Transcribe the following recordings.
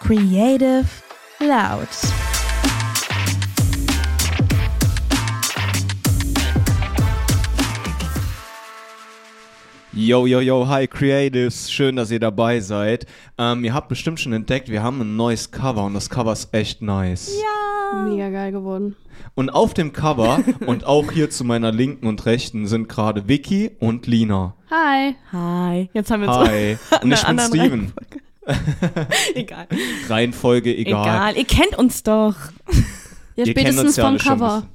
Creative Loud. Yo, yo, yo, hi Creatives, schön, dass ihr dabei seid. Ähm, ihr habt bestimmt schon entdeckt, wir haben ein neues Cover und das Cover ist echt nice. Ja. Mega geil geworden. Und auf dem Cover und auch hier zu meiner linken und rechten sind gerade Vicky und Lina. Hi. Hi. Jetzt haben wir Hi. Und ich bin Steven. Egal. Reihenfolge egal. Egal. Ihr kennt uns doch. Ja, Ihr kennt spätestens uns ja vom schon Cover.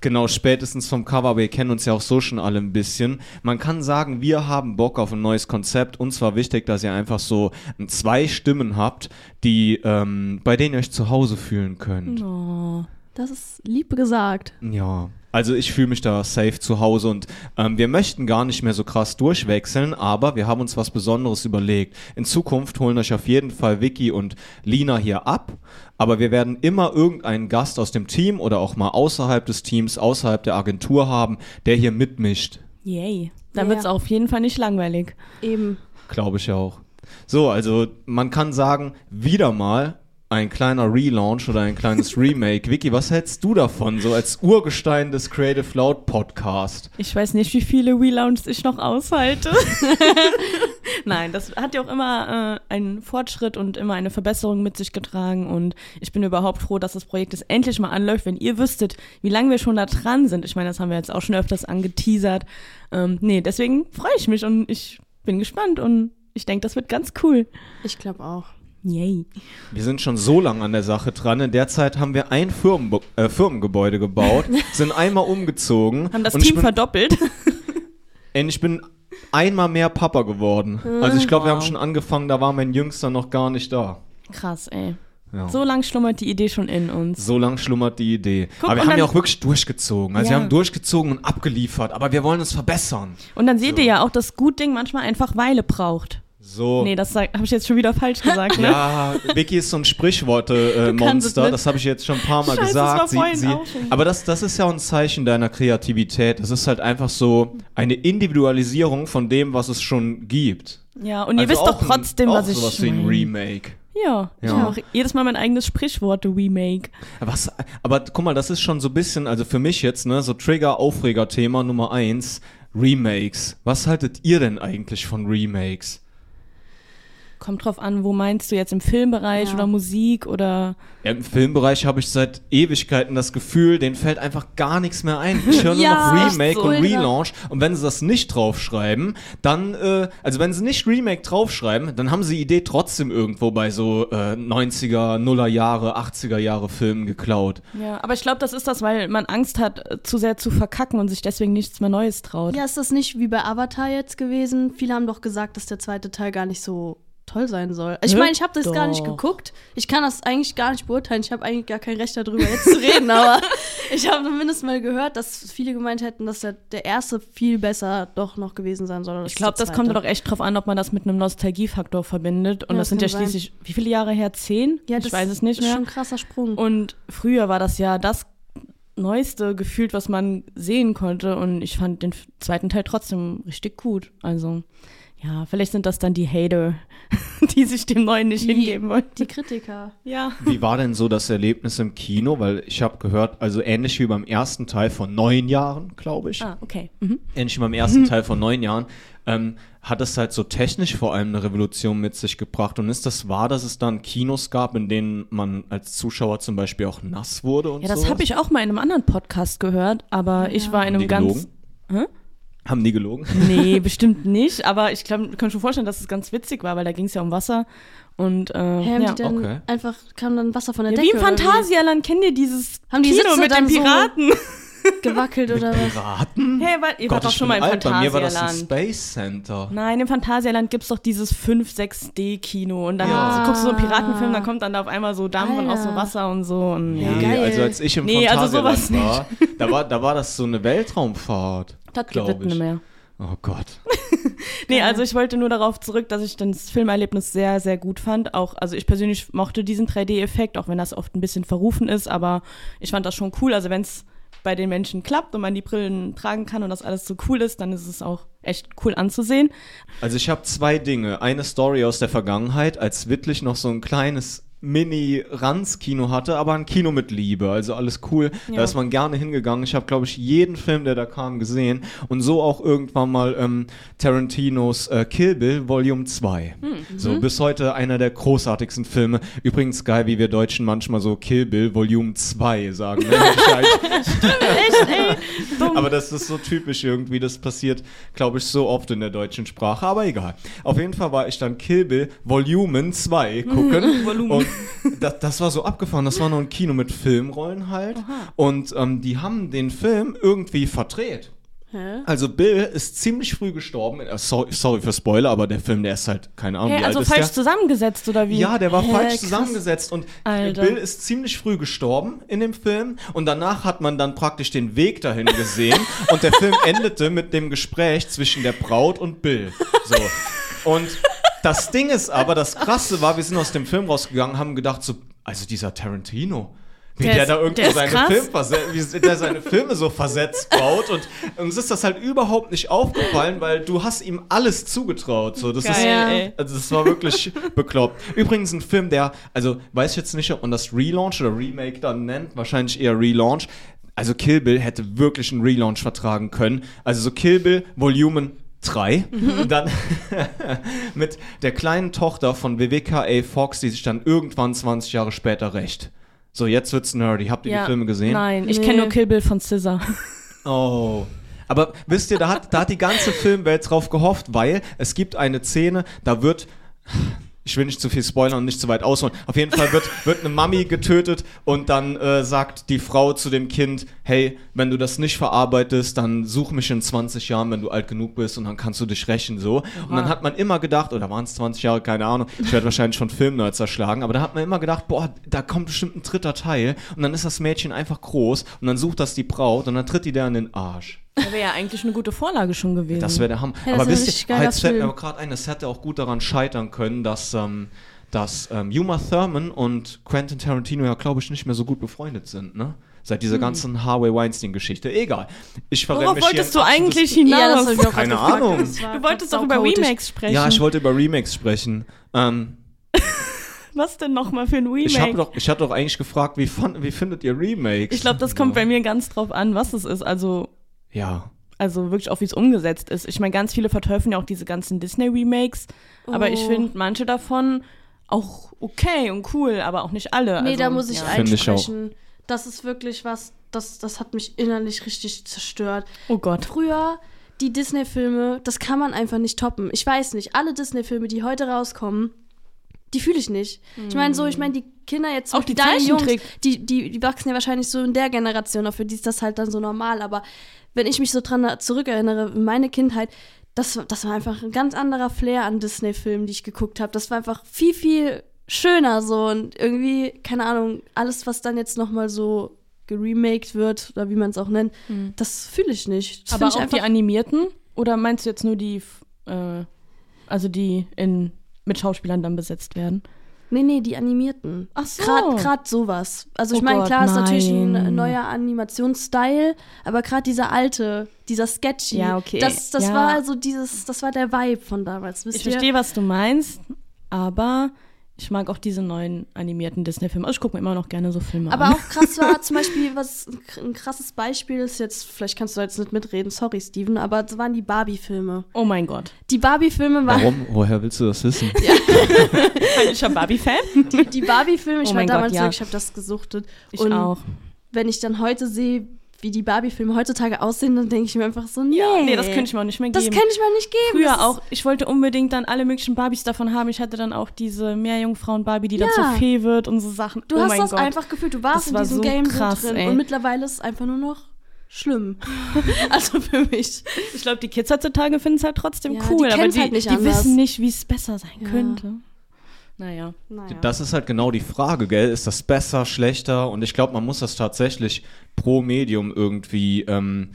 Genau, spätestens vom Cover, aber ihr kennt uns ja auch so schon alle ein bisschen. Man kann sagen, wir haben Bock auf ein neues Konzept. Uns war wichtig, dass ihr einfach so ein- zwei Stimmen habt, die, ähm, bei denen ihr euch zu Hause fühlen könnt. Oh. Das ist lieb gesagt. Ja, also ich fühle mich da safe zu Hause und ähm, wir möchten gar nicht mehr so krass durchwechseln, aber wir haben uns was Besonderes überlegt. In Zukunft holen euch auf jeden Fall Vicky und Lina hier ab, aber wir werden immer irgendeinen Gast aus dem Team oder auch mal außerhalb des Teams, außerhalb der Agentur haben, der hier mitmischt. Yay. Da Ja. wird's auf jeden Fall nicht langweilig. Eben. Glaube ich auch. So, also man kann sagen, wieder mal ein kleiner Relaunch oder ein kleines Remake. Vicky, was hältst du davon, so als Urgestein des Creative Loud Podcast? Ich weiß nicht, wie viele Relaunches ich noch aushalte. Nein, das hat ja auch immer äh, einen Fortschritt und immer eine Verbesserung mit sich getragen. Und ich bin überhaupt froh, dass das Projekt jetzt endlich mal anläuft. Wenn ihr wüsstet, wie lange wir schon da dran sind. Ich meine, das haben wir jetzt auch schon öfters angeteasert. Ähm, nee, deswegen freue ich mich und ich bin gespannt und ich denke, das wird ganz cool. Ich glaube auch. Yay. Wir sind schon so lange an der Sache dran. In der Zeit haben wir ein Firmen, äh, Firmengebäude gebaut, sind einmal umgezogen. Haben das Team bin, verdoppelt. und ich bin einmal mehr Papa geworden. Also ich glaube, wir haben Wow. schon angefangen, da war mein Jüngster noch gar nicht da. Krass, ey. Ja. So lang schlummert die Idee schon in uns. So lang schlummert die Idee. Guck, aber wir haben ja auch wirklich durchgezogen. Also Ja. wir haben durchgezogen und abgeliefert, aber wir wollen es verbessern. Und dann seht So. ihr ja auch, dass gut Ding manchmal einfach Weile braucht. So. Nee, das habe ich jetzt schon wieder falsch gesagt, ne? Ja, Vicky ist so ein Sprichworte-Monster, nicht. das habe ich jetzt schon ein paar Mal Scheiße, gesagt. Sie, sie, aber das, das ist ja auch ein Zeichen deiner Kreativität. Das ist halt einfach so eine Individualisierung von dem, was es schon gibt. Ja, und ihr Also wisst doch ein- trotzdem, auch was ich sowas wie ein. Remake. Ja, ich Ja. mache jedes Mal mein eigenes Sprichworte-Remake. Was, aber guck mal, das ist schon so ein bisschen, also für mich jetzt, ne, so Trigger-Aufreger-Thema Nummer eins, Remakes. Was haltet ihr denn eigentlich von Remakes? Kommt drauf an, wo meinst du jetzt im Filmbereich Ja. oder Musik oder Ja, Im Filmbereich habe ich seit Ewigkeiten das Gefühl, denen fällt einfach gar nichts mehr ein. Ich höre nur Ja, noch echt Remake so. und. Relaunch. Und wenn sie das nicht draufschreiben, dann, äh, also wenn sie nicht Remake draufschreiben, dann haben sie die Idee trotzdem irgendwo bei so äh, 90er, Nuller Jahre, 80er Jahre Filmen geklaut. ja, aber ich glaube, das ist das, weil man Angst hat, äh, zu sehr zu verkacken und sich deswegen nichts mehr Neues traut. Ja, ist das nicht wie bei Avatar jetzt gewesen? Viele haben doch gesagt, dass der zweite Teil gar nicht so toll sein soll. Ich Hä? meine, ich habe das gar nicht Doch. geguckt. Ich kann das eigentlich gar nicht beurteilen. Ich habe eigentlich gar kein Recht darüber jetzt zu reden, aber ich habe zumindest mal gehört, dass viele gemeint hätten, dass der, der erste viel besser doch noch gewesen sein soll. Ich glaube, das kommt doch echt drauf an, ob man das mit einem Nostalgiefaktor verbindet. Und Ja, das sind ja kann sein. schließlich, wie viele Jahre her? Zehn? Ja, ich das weiß es nicht ist mehr. schon ein krasser Sprung. Und früher war das ja das Neueste gefühlt, was man sehen konnte. Und ich fand den zweiten Teil trotzdem richtig gut. Also, ja, vielleicht sind das dann die Hater, die sich dem Neuen nicht Die- hingeben wollen. Die Kritiker. Ja. Wie war denn so das Erlebnis im Kino? Weil ich habe gehört, also ähnlich wie beim ersten Teil von neun Jahren, glaube ich. Ah, okay. Mhm. ähnlich wie beim ersten Teil von neun Jahren, ähm, hat es halt so technisch vor allem eine Revolution mit sich gebracht. Und ist das wahr, dass es dann Kinos gab, in denen man als Zuschauer zum Beispiel auch nass wurde und Ja, das habe ich auch mal in einem anderen Podcast gehört, aber ich war in einem ganz. gelogen? Haben die gelogen? Nee, bestimmt nicht, aber ich glaub, kann schon vorstellen, dass es ganz witzig war, weil da ging es ja um Wasser. Und äh, Hä, haben ja. die dann okay. einfach, kam dann Wasser von der ja, Decke? wie im Phantasialand kennt ihr dieses Haben die Kino Sitze mit den dann so- Piraten? Gewackelt oder was? Piraten? Hey, weil, ihr wart doch schon mal im alt. Bei mir war das ein Phantasialand. Space Center. Nein, im Phantasialand gibt es doch dieses 5-6D-Kino und dann Ja. so, guckst du so einen Piratenfilm, dann kommt dann da auf einmal so Dampf und auch so Alter. Wasser und so. Und, ja. Nee, geil. also als ich im Nee, also Phantasialand sowas war, da war, da war das so eine Weltraumfahrt. Das glaub gibt es mehr. Oh Gott. Nee, also ich wollte nur darauf zurück, dass ich das Filmerlebnis sehr, sehr gut fand. Auch, also ich persönlich mochte diesen 3D-Effekt, auch wenn das oft ein bisschen verrufen ist, aber ich fand das schon cool. Also wenn es bei den Menschen klappt und man die Brillen tragen kann und das alles so cool ist, dann ist es auch echt cool anzusehen. Also ich habe zwei Dinge. Eine Story aus der Vergangenheit, als Wittlich noch so ein kleines Mini-Ranz-Kino hatte, aber ein Kino mit Liebe, also alles cool. Da Ja. ist man gerne hingegangen. Ich habe, glaube ich, jeden Film, der da kam, gesehen. Und so auch irgendwann mal ähm, Tarantinos äh, Kill Bill Volume 2. So, bis heute einer der großartigsten Filme. Übrigens geil, wie wir Deutschen manchmal so Kill Bill Volume 2 sagen. Ne? Echt. Aber das ist so typisch irgendwie. Das passiert, glaube ich, so oft in der deutschen Sprache. Aber egal. Auf jeden Fall war ich dann Kill Bill Volumen 2 gucken. Volumen. Und das, das war so abgefahren. Das war nur ein Kino mit Filmrollen halt. Und ähm, die haben den Film irgendwie verdreht. Hä? Also Bill ist ziemlich früh gestorben. Äh, sorry, sorry für Spoiler, aber der Film, der ist halt, keine Ahnung, Hey, also alt ist falsch der? zusammengesetzt oder wie? Ja, der war Hä, falsch krass. zusammengesetzt und Alter. Bill ist ziemlich früh gestorben in dem Film und danach hat man dann praktisch den Weg dahin gesehen und der Film endete mit dem Gespräch zwischen der Braut und Bill. So. Und das Ding ist aber, das Krasse war, wir sind aus dem Film rausgegangen, haben gedacht so, also dieser Tarantino, wie Der der, ist- da irgendwie der ist seine. Film der seine Filme so versetzt baut und uns ist das halt überhaupt nicht aufgefallen, weil du hast ihm alles zugetraut. So, das ist, Geil, ey. also das war wirklich bekloppt. Übrigens ein Film, der, also weiß ich jetzt nicht, ob man das Relaunch oder Remake dann nennt, wahrscheinlich eher Relaunch. Also Kill Bill hätte wirklich einen Relaunch vertragen können. Also so Kill Bill Volumen 3, dann mit der kleinen Tochter von Vivica A. Fox, die sich dann irgendwann 20 Jahre später rächt. So, jetzt wird's nerdy. Habt ihr Ja. die Filme gesehen? Nein, ich Nee. kenne nur Kill Bill von Scissor. Oh. Aber wisst ihr, da hat, da hat die ganze Filmwelt drauf gehofft, weil es gibt eine Szene, da wird. Ich will nicht zu viel spoilern und nicht zu weit ausholen. Auf jeden Fall wird, wird eine Mami getötet und dann äh, sagt die Frau zu dem Kind, hey, wenn du das nicht verarbeitest, dann such mich in 20 Jahren, wenn du alt genug bist und dann kannst du dich rächen so. Und dann hat man immer gedacht, oder waren es 20 Jahre, keine Ahnung, ich werde wahrscheinlich schon Filmnerds zerschlagen, aber da hat man immer gedacht, boah, da kommt bestimmt ein dritter Teil und dann ist das Mädchen einfach groß und dann sucht das die Braut und dann tritt die der in den Arsch. Das wäre ja eigentlich eine gute Vorlage schon gewesen. Das wäre der Hammer. Ja, aber wisst ihr, jetzt fällt mir gerade ein, es hätte auch gut daran scheitern können, dass, ähm, dass ähm, Uma Thurman und Quentin Tarantino ja, glaube ich, nicht mehr so gut befreundet sind, ne? Seit dieser ganzen Harvey Weinstein-Geschichte. Egal. Ich verrenne Worauf wolltest du eigentlich Ja, das hinaus? hab ich auch Keine. Ahnung. Du wolltest doch über chaotisch. Remakes sprechen. Ja, ich wollte über Remakes sprechen. Ähm, Was denn nochmal für ein Remake? ich habe doch, ich hatte doch eigentlich gefragt, wie, fand, wie findet ihr Remakes? Ich glaube, das kommt bei mir ganz drauf an, was es ist. Also, Ja. also wirklich auch, wie es umgesetzt ist. Ich meine, ganz viele verteufeln ja auch diese ganzen Disney-Remakes. Aber ich Oh. finde manche davon auch okay und cool, aber auch nicht alle. Nee, also, da muss ich ja. Ich einsprechen. Das ist wirklich was, das, das hat mich innerlich richtig zerstört. Oh Gott. Früher, die Disney-Filme, das kann man einfach nicht toppen. Ich weiß nicht, alle Disney-Filme, die heute rauskommen, die fühle ich nicht. Ich meine, so, ich meine, die Kinder jetzt, Auch die Beispiel deine Zeichentrick- die, die, die wachsen ja wahrscheinlich so in der Generation, auch für die ist das halt dann so normal. Aber wenn ich mich so dran zurückerinnere, in meine Kindheit, das, das war einfach ein ganz anderer Flair an Disney-Filmen, die ich geguckt habe. Das war einfach viel, viel schöner so und irgendwie, keine Ahnung, alles, was dann jetzt nochmal so geremaked wird oder wie man es auch nennt, das fühle ich nicht. Das Aber find auch ich die animierten? Oder meinst du jetzt nur die, äh, also die in, mit Schauspielern dann besetzt werden? Nee, nee, die animierten. Ach so. Gerade sowas. Also ich Oh meine, Gott, klar ist natürlich ein neuer Animationsstyle, aber gerade dieser alte, dieser Sketchy, Ja, okay. das, das Ja. war also dieses, das war der Vibe von damals, wisst Ich verstehe, was du meinst, aber ich mag auch diese neuen animierten Disney-Filme. Also ich gucke mir immer noch gerne so Filme Aber an. auch krass war zum Beispiel, was ein kr- ein krasses Beispiel ist jetzt, vielleicht kannst du jetzt nicht mitreden, sorry Steven, aber das waren die Barbie-Filme. Oh mein Gott. Die Barbie-Filme waren, Warum? Woher willst du das wissen? Ich bin Barbie-Fan. die, die Barbie-Filme, ich Oh war Gott, damals ja. ich habe das gesuchtet. Ich Und auch. wenn ich dann heute sehe, wie die Barbie-Filme heutzutage aussehen, dann denke ich mir einfach so, nee. Ja, nee, das könnte ich mir auch nicht mehr Das geben. kann ich mir nicht geben. das Früher auch, ich wollte unbedingt dann alle möglichen Barbies davon haben. Ich hatte dann auch diese Meerjungfrauen-Barbie, die dann Ja. zur Fee wird und so Sachen. Du oh hast das Gott. einfach gefühlt, du warst Das in war diesem so Game krass, drin ey. und mittlerweile ist es einfach nur noch schlimm. also für mich. Ich glaube, die Kids heutzutage finden es halt trotzdem Ja, cool, die aber die, halt nicht die wissen nicht, wie es besser sein könnte. Naja. Naja. Das ist halt genau die Frage, gell? Ist das besser, schlechter? Und ich glaube, man muss das tatsächlich pro Medium irgendwie ähm,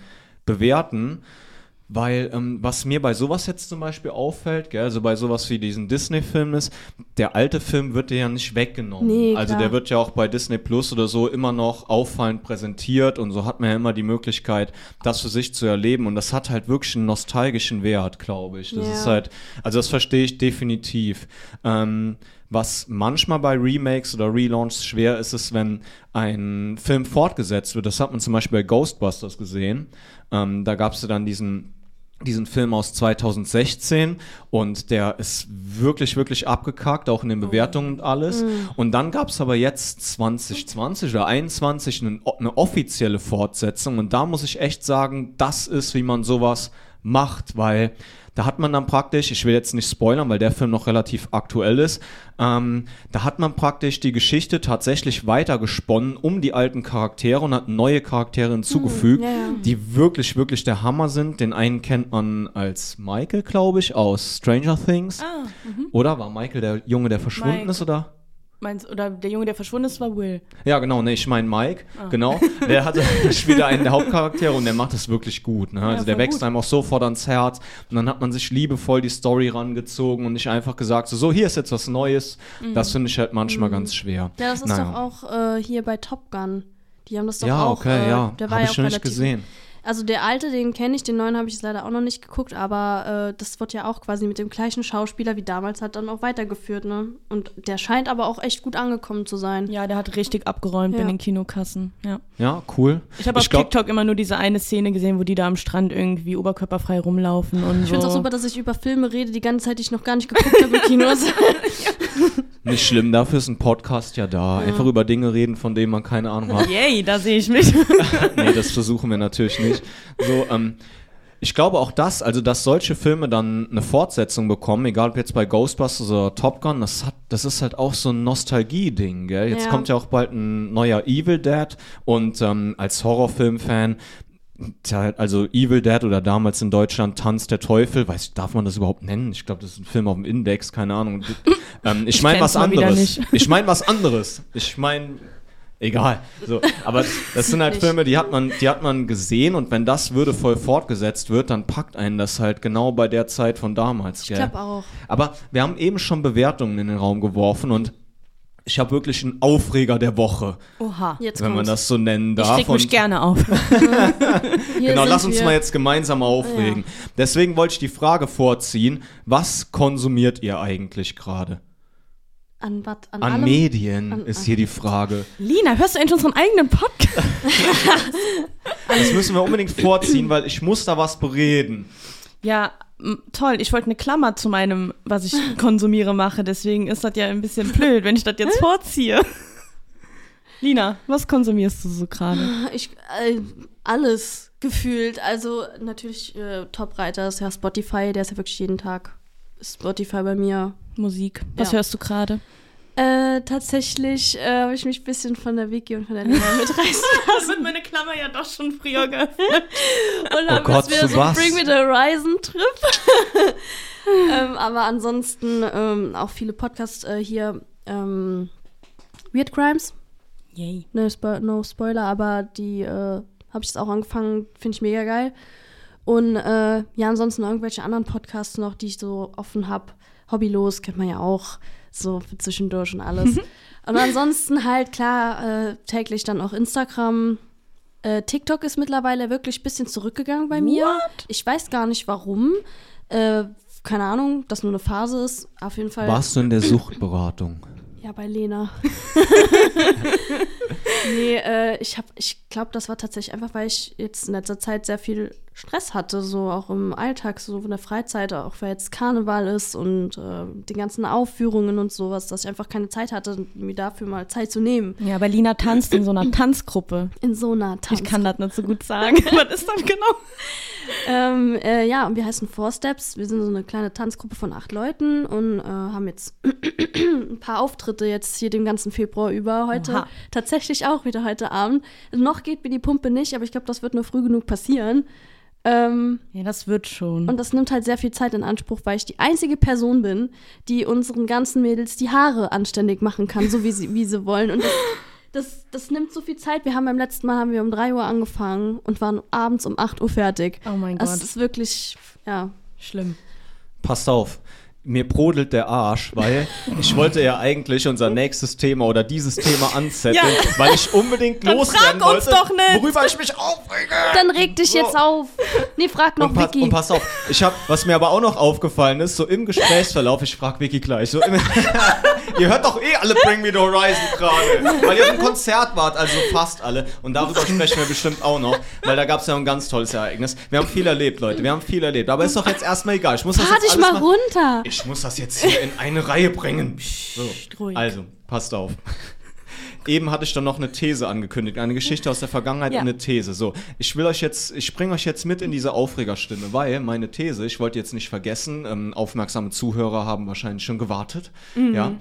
bewerten. Weil ähm, was mir bei sowas jetzt zum Beispiel auffällt, gell, also bei sowas wie diesen Disney-Film ist, der alte Film wird dir ja nicht weggenommen. Nee, also der wird ja auch bei Disney Plus oder so immer noch auffallend präsentiert und so hat man ja immer die Möglichkeit, das für sich zu erleben und das hat halt wirklich einen nostalgischen Wert, glaube ich. Das Ja. ist halt, also das verstehe ich definitiv. Ähm, was manchmal bei Remakes oder Relaunches schwer ist, ist, wenn ein Film fortgesetzt wird. Das hat man zum Beispiel bei Ghostbusters gesehen. Ähm, da gab es ja dann diesen diesen Film aus 2016 und der ist wirklich, wirklich abgekackt, auch in den Bewertungen und alles. Und dann gab es aber jetzt 2020 oder 21 eine, eine offizielle Fortsetzung. Und da muss ich echt sagen, das ist, wie man sowas macht, weil da hat man dann praktisch, ich will jetzt nicht spoilern, weil der Film noch relativ aktuell ist, ähm, da hat man praktisch die Geschichte tatsächlich weitergesponnen um die alten Charaktere und hat neue Charaktere hinzugefügt, ja, ja. die wirklich, wirklich der Hammer sind. Den einen kennt man als Michael, glaube ich, aus Stranger Things. Ah, Oder war Michael der Junge, der verschwunden Mike. ist, oder? Meinst, oder der Junge, der verschwunden ist, war Will. Ja, genau, ne, ich meine Mike, genau. Der hatte spielt einen der Hauptcharaktere und der macht es wirklich gut. Ne? Also der wächst gut. einem auch sofort ans Herz und dann hat man sich liebevoll die Story rangezogen und nicht einfach gesagt, so, so hier ist jetzt was Neues. Das finde ich halt manchmal ganz schwer. Ja, das ist Naja. doch auch äh, hier bei Top Gun. Die haben das doch Ja, auch. okay, äh, ja. War ja ich auch noch nicht gesehen. Also der alte, den kenne ich, den neuen habe ich leider auch noch nicht geguckt, aber äh, das wird ja auch quasi mit dem gleichen Schauspieler wie damals halt dann auch weitergeführt, ne? Und der scheint aber auch echt gut angekommen zu sein. Ja, der hat richtig abgeräumt Ja. in den Kinokassen. Ja. Ja, cool. Ich habe auf glaub- TikTok immer nur diese eine Szene gesehen, wo die da am Strand irgendwie oberkörperfrei rumlaufen und Ich so. finde es auch super, dass ich über Filme rede, die ganze Zeit, die ich noch gar nicht geguckt habe im Kinos. Nicht schlimm, dafür ist ein Podcast ja da. Einfach über Dinge reden, von denen man keine Ahnung hat. Yay, da sehe ich mich. nee, das versuchen wir natürlich nicht. So, ähm, ich glaube auch das, also dass solche Filme dann eine Fortsetzung bekommen, egal ob jetzt bei Ghostbusters oder Top Gun, das hat, das ist halt auch so ein Nostalgie-Ding, gell? Jetzt Ja. kommt ja auch bald ein neuer Evil Dead und ähm, als Horrorfilm-Fan Tja, also Evil Dead oder damals in Deutschland Tanz der Teufel, weiß ich, darf man das überhaupt nennen? Ich glaube, das ist ein Film auf dem Index, keine Ahnung. ähm, ich Ich meine was mal wieder anderes. Ich meine was anderes. Ich meine, egal. So, aber das sind halt Nicht. Filme, die hat man, die hat man gesehen und wenn das würdevoll fortgesetzt wird, dann packt einen das halt genau bei der Zeit von damals. Ich glaube auch. Aber wir haben eben schon Bewertungen in den Raum geworfen und ich habe wirklich einen Aufreger der Woche, Oha. Jetzt wenn man kommt's. das so nennen Ich darf. reg mich gerne auf. Genau, lass uns wir. mal jetzt gemeinsam aufregen. Deswegen wollte ich die Frage vorziehen, was konsumiert ihr eigentlich gerade? An, was? An, An allem? Medien An- ist an- hier die Frage. Lina, hörst du endlich unseren eigenen Podcast? Das müssen wir unbedingt vorziehen, weil ich muss da was bereden. Ja, toll. Ich wollte eine Klammer zu meinem, was ich konsumiere, mache. Deswegen ist das ja ein bisschen blöd, wenn ich das jetzt vorziehe. Lina, was konsumierst du so gerade? Ich, äh, alles gefühlt. Also natürlich äh, Top-Reiter ist ja Spotify, der ist ja wirklich jeden Tag Spotify bei mir. Musik. Was Ja. hörst du gerade? Äh, tatsächlich äh, habe ich mich ein bisschen von der Wiki und von der Lena mitreißen Das wird meine Klammer ja doch schon früher geöffnet. und habe Oh Gott, wieder zu so was? Bring Me the Horizon Trip. ähm, aber ansonsten ähm, auch viele Podcasts äh, hier. Ähm, Weird Crimes. Yay. No, Spo no Spoiler, aber die äh, habe ich jetzt auch angefangen, finde ich mega geil. Und äh, ja, ansonsten irgendwelche anderen Podcasts noch, die ich so offen habe. Hobbylos kennt man ja auch, so für zwischendurch und alles. und ansonsten halt klar, äh, täglich dann auch Instagram. Äh, TikTok ist mittlerweile wirklich ein bisschen zurückgegangen bei mir. What? Ich weiß gar nicht warum. Äh, keine Ahnung, dass nur eine Phase ist. Auf jeden Fall. Warst du in der Suchtberatung? Ja, bei Lena. nee, äh, ich hab, ich glaube, das war tatsächlich einfach, weil ich jetzt in letzter Zeit sehr viel Stress hatte, so auch im Alltag, so in der Freizeit, auch weil jetzt Karneval ist und äh, die ganzen Aufführungen und sowas, dass ich einfach keine Zeit hatte, mir dafür mal Zeit zu nehmen. Ja, aber Lina tanzt in so einer Tanzgruppe. In so einer Tanz. Ich kann das nicht so gut sagen. Was ist das genau? Ähm, äh, ja, und wir heißen Four Steps. Wir sind so eine kleine Tanzgruppe von acht Leuten und äh, haben jetzt ein paar Auftritte jetzt hier den ganzen Februar über. Heute Oha. tatsächlich auch wieder heute Abend. Noch geht mir die Pumpe nicht, aber ich glaube, das wird nur früh genug passieren. Ähm, Ja, das wird schon. und das nimmt halt sehr viel Zeit in Anspruch, weil ich die einzige Person bin, die unseren ganzen Mädels die Haare anständig machen kann, so wie sie, wie sie wollen. Und das, das, das nimmt so viel Zeit. Wir haben beim letzten Mal haben wir um 3 Uhr angefangen und waren abends um 8 Uhr fertig. Oh mein Das Gott. ist wirklich, ja. Schlimm. Passt auf. Mir brodelt der Arsch, weil ich wollte ja eigentlich unser nächstes Thema oder dieses Thema anzetteln, Ja. weil ich unbedingt Dann loswerden frag uns wollte, doch nicht. worüber ich mich aufrege. Dann reg dich So. jetzt auf. Nee, frag noch Und pass, Vicky. und pass auf, ich hab, was mir aber auch noch aufgefallen ist, so im Gesprächsverlauf, ich frag Vicky gleich, so im, ihr hört doch eh alle Bring Me the Horizon gerade, weil ihr auf dem Konzert wart, also fast alle. Und darüber sprechen wir bestimmt auch noch, weil da gab es ja ein ganz tolles Ereignis. Wir haben viel erlebt, Leute, wir haben viel erlebt. Aber ist doch jetzt erstmal egal. Ich muss das Fahr jetzt dich alles mal runter. Ich muss das jetzt hier in eine Reihe bringen. So. Also, passt auf. Eben hatte ich dann noch eine These angekündigt, eine Geschichte aus der Vergangenheit Ja. und eine These. So, ich will euch jetzt, ich bringe euch jetzt mit in diese Aufregerstimme, weil meine These, ich wollte jetzt nicht vergessen, ähm, aufmerksame Zuhörer haben wahrscheinlich schon gewartet. Ja,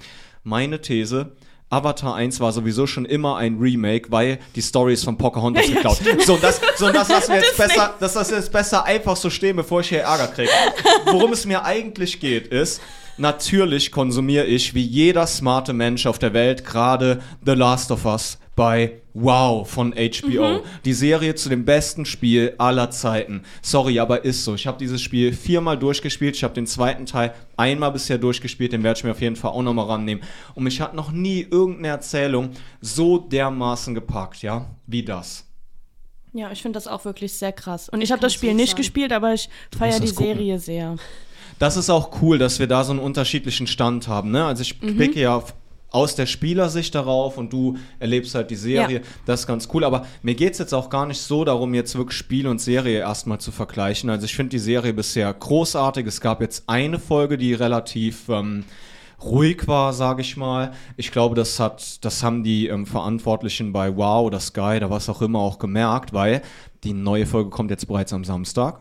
meine These. Avatar 1 war sowieso schon immer ein Remake, weil die Story ist von Pocahontas geklaut. So, und das, so, und das lassen wir jetzt besser, das lassen wir jetzt besser einfach so stehen, bevor ich hier Ärger kriege. Worum es mir eigentlich geht, ist, natürlich konsumiere ich wie jeder smarte Mensch auf der Welt gerade The Last of Us bei Wow von HBO. Die Serie zu dem besten Spiel aller Zeiten. Sorry, aber ist so. Ich habe dieses Spiel viermal durchgespielt. Ich habe den zweiten Teil einmal bisher durchgespielt. Den werde ich mir auf jeden Fall auch nochmal rannehmen. Und mich hat noch nie irgendeine Erzählung so dermaßen gepackt, ja, wie das. Ja, ich finde das auch wirklich sehr krass. Und ich habe das Spiel nicht sagen. gespielt, aber ich feiere die gucken. Serie sehr. Das ist auch cool, dass wir da so einen unterschiedlichen Stand haben. Ne? Also ich blicke ja f- aus der Spielersicht darauf und du erlebst halt die Serie. Ja. Das ist ganz cool. Aber mir geht es jetzt auch gar nicht so darum, jetzt wirklich Spiel und Serie erstmal zu vergleichen. Also ich finde die Serie bisher großartig. Es gab jetzt eine Folge, die relativ ähm, ruhig war, sage ich mal. Ich glaube, das hat, das haben die ähm, Verantwortlichen bei Wow oder Sky oder was auch immer auch gemerkt, weil die neue Folge kommt jetzt bereits am Samstag.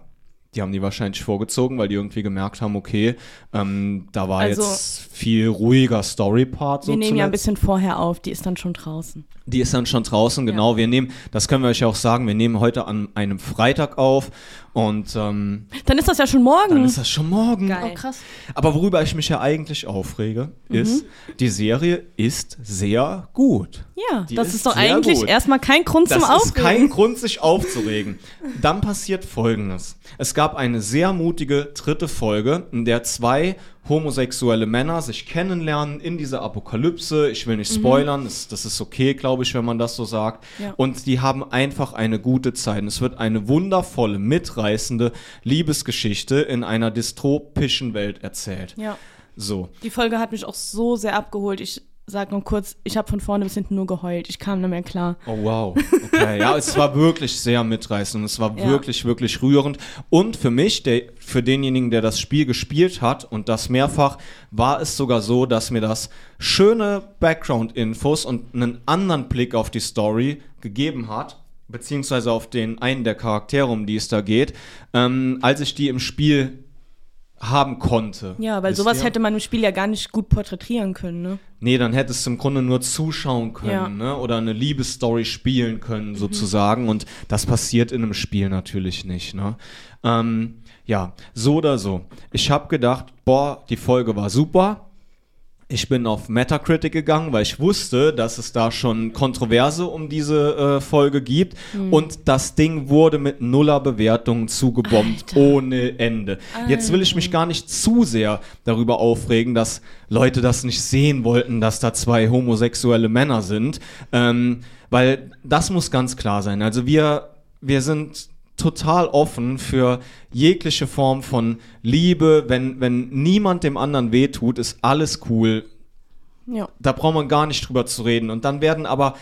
Die haben die wahrscheinlich vorgezogen, weil die irgendwie gemerkt haben, okay, ähm, da war Also- jetzt viel ruhiger Story-Part. So Wir nehmen ja ein zuletzt. bisschen vorher auf, die ist dann schon draußen. Die ist dann schon draußen, genau. Wir nehmen, das können wir euch auch sagen, wir nehmen heute an einem Freitag auf und ähm, Dann ist das ja schon morgen. dann ist das schon morgen. Geil. Oh, krass. Aber worüber ich mich ja eigentlich aufrege, ist, die Serie ist sehr gut. ja, Die das ist ist, doch eigentlich gut. erstmal kein Grund Das zum ist Aufregen. kein Grund, sich aufzuregen. Dann passiert Folgendes. Es gab eine sehr mutige dritte Folge, in der zwei homosexuelle Männer sich kennenlernen in dieser Apokalypse. Ich will nicht spoilern, das, das ist okay, glaube ich, wenn man das so sagt. Ja. Und die haben einfach eine gute Zeit. Und es wird eine wundervolle, mitreißende Liebesgeschichte in einer dystopischen Welt erzählt. Ja, So. die Folge hat mich auch so sehr abgeholt. Ich sag nur kurz, ich habe von vorne bis hinten nur geheult. Ich kam nicht mehr klar. Oh wow. Okay, ja, es war wirklich sehr mitreißend und es war Ja. wirklich, wirklich rührend. Und für mich, der, für denjenigen, der das Spiel gespielt hat und das mehrfach, war es sogar so, dass mir das schöne Background-Infos und einen anderen Blick auf die Story gegeben hat, beziehungsweise auf den einen der Charaktere, um die es da geht, ähm, als ich die im Spiel haben konnte. Ja, weil sowas ihr? hätte man im Spiel ja gar nicht gut porträtieren können, ne? Nee, dann hättest du im Grunde nur zuschauen können, Ja. ne? Oder eine Liebesstory spielen können, sozusagen. Und das passiert in einem Spiel natürlich nicht, ne? Ähm, ja, so oder so. Ich habe gedacht, boah, die Folge war super. Ich bin auf Metacritic gegangen, weil ich wusste, dass es da schon Kontroverse um diese äh, Folge gibt. Und das Ding wurde mit nuller Bewertungen zugebombt, Alter. ohne Ende. Jetzt will ich mich gar nicht zu sehr darüber aufregen, dass Leute das nicht sehen wollten, dass da zwei homosexuelle Männer sind. Ähm, weil das muss ganz klar sein. Also wir, wir sind total offen für jegliche Form von Liebe. Wenn, wenn niemand dem anderen wehtut, ist alles cool. Ja. Da braucht man gar nicht drüber zu reden. Und dann werden aber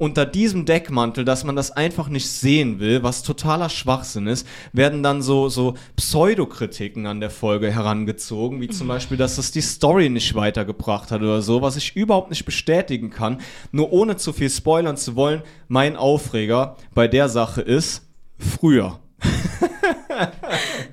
unter diesem Deckmantel, dass man das einfach nicht sehen will, was totaler Schwachsinn ist, werden dann so, so Pseudokritiken an der Folge herangezogen, wie zum Beispiel, dass das die Story nicht weitergebracht hat oder so, was ich überhaupt nicht bestätigen kann. Nur ohne zu viel spoilern zu wollen, mein Aufreger bei der Sache ist früher.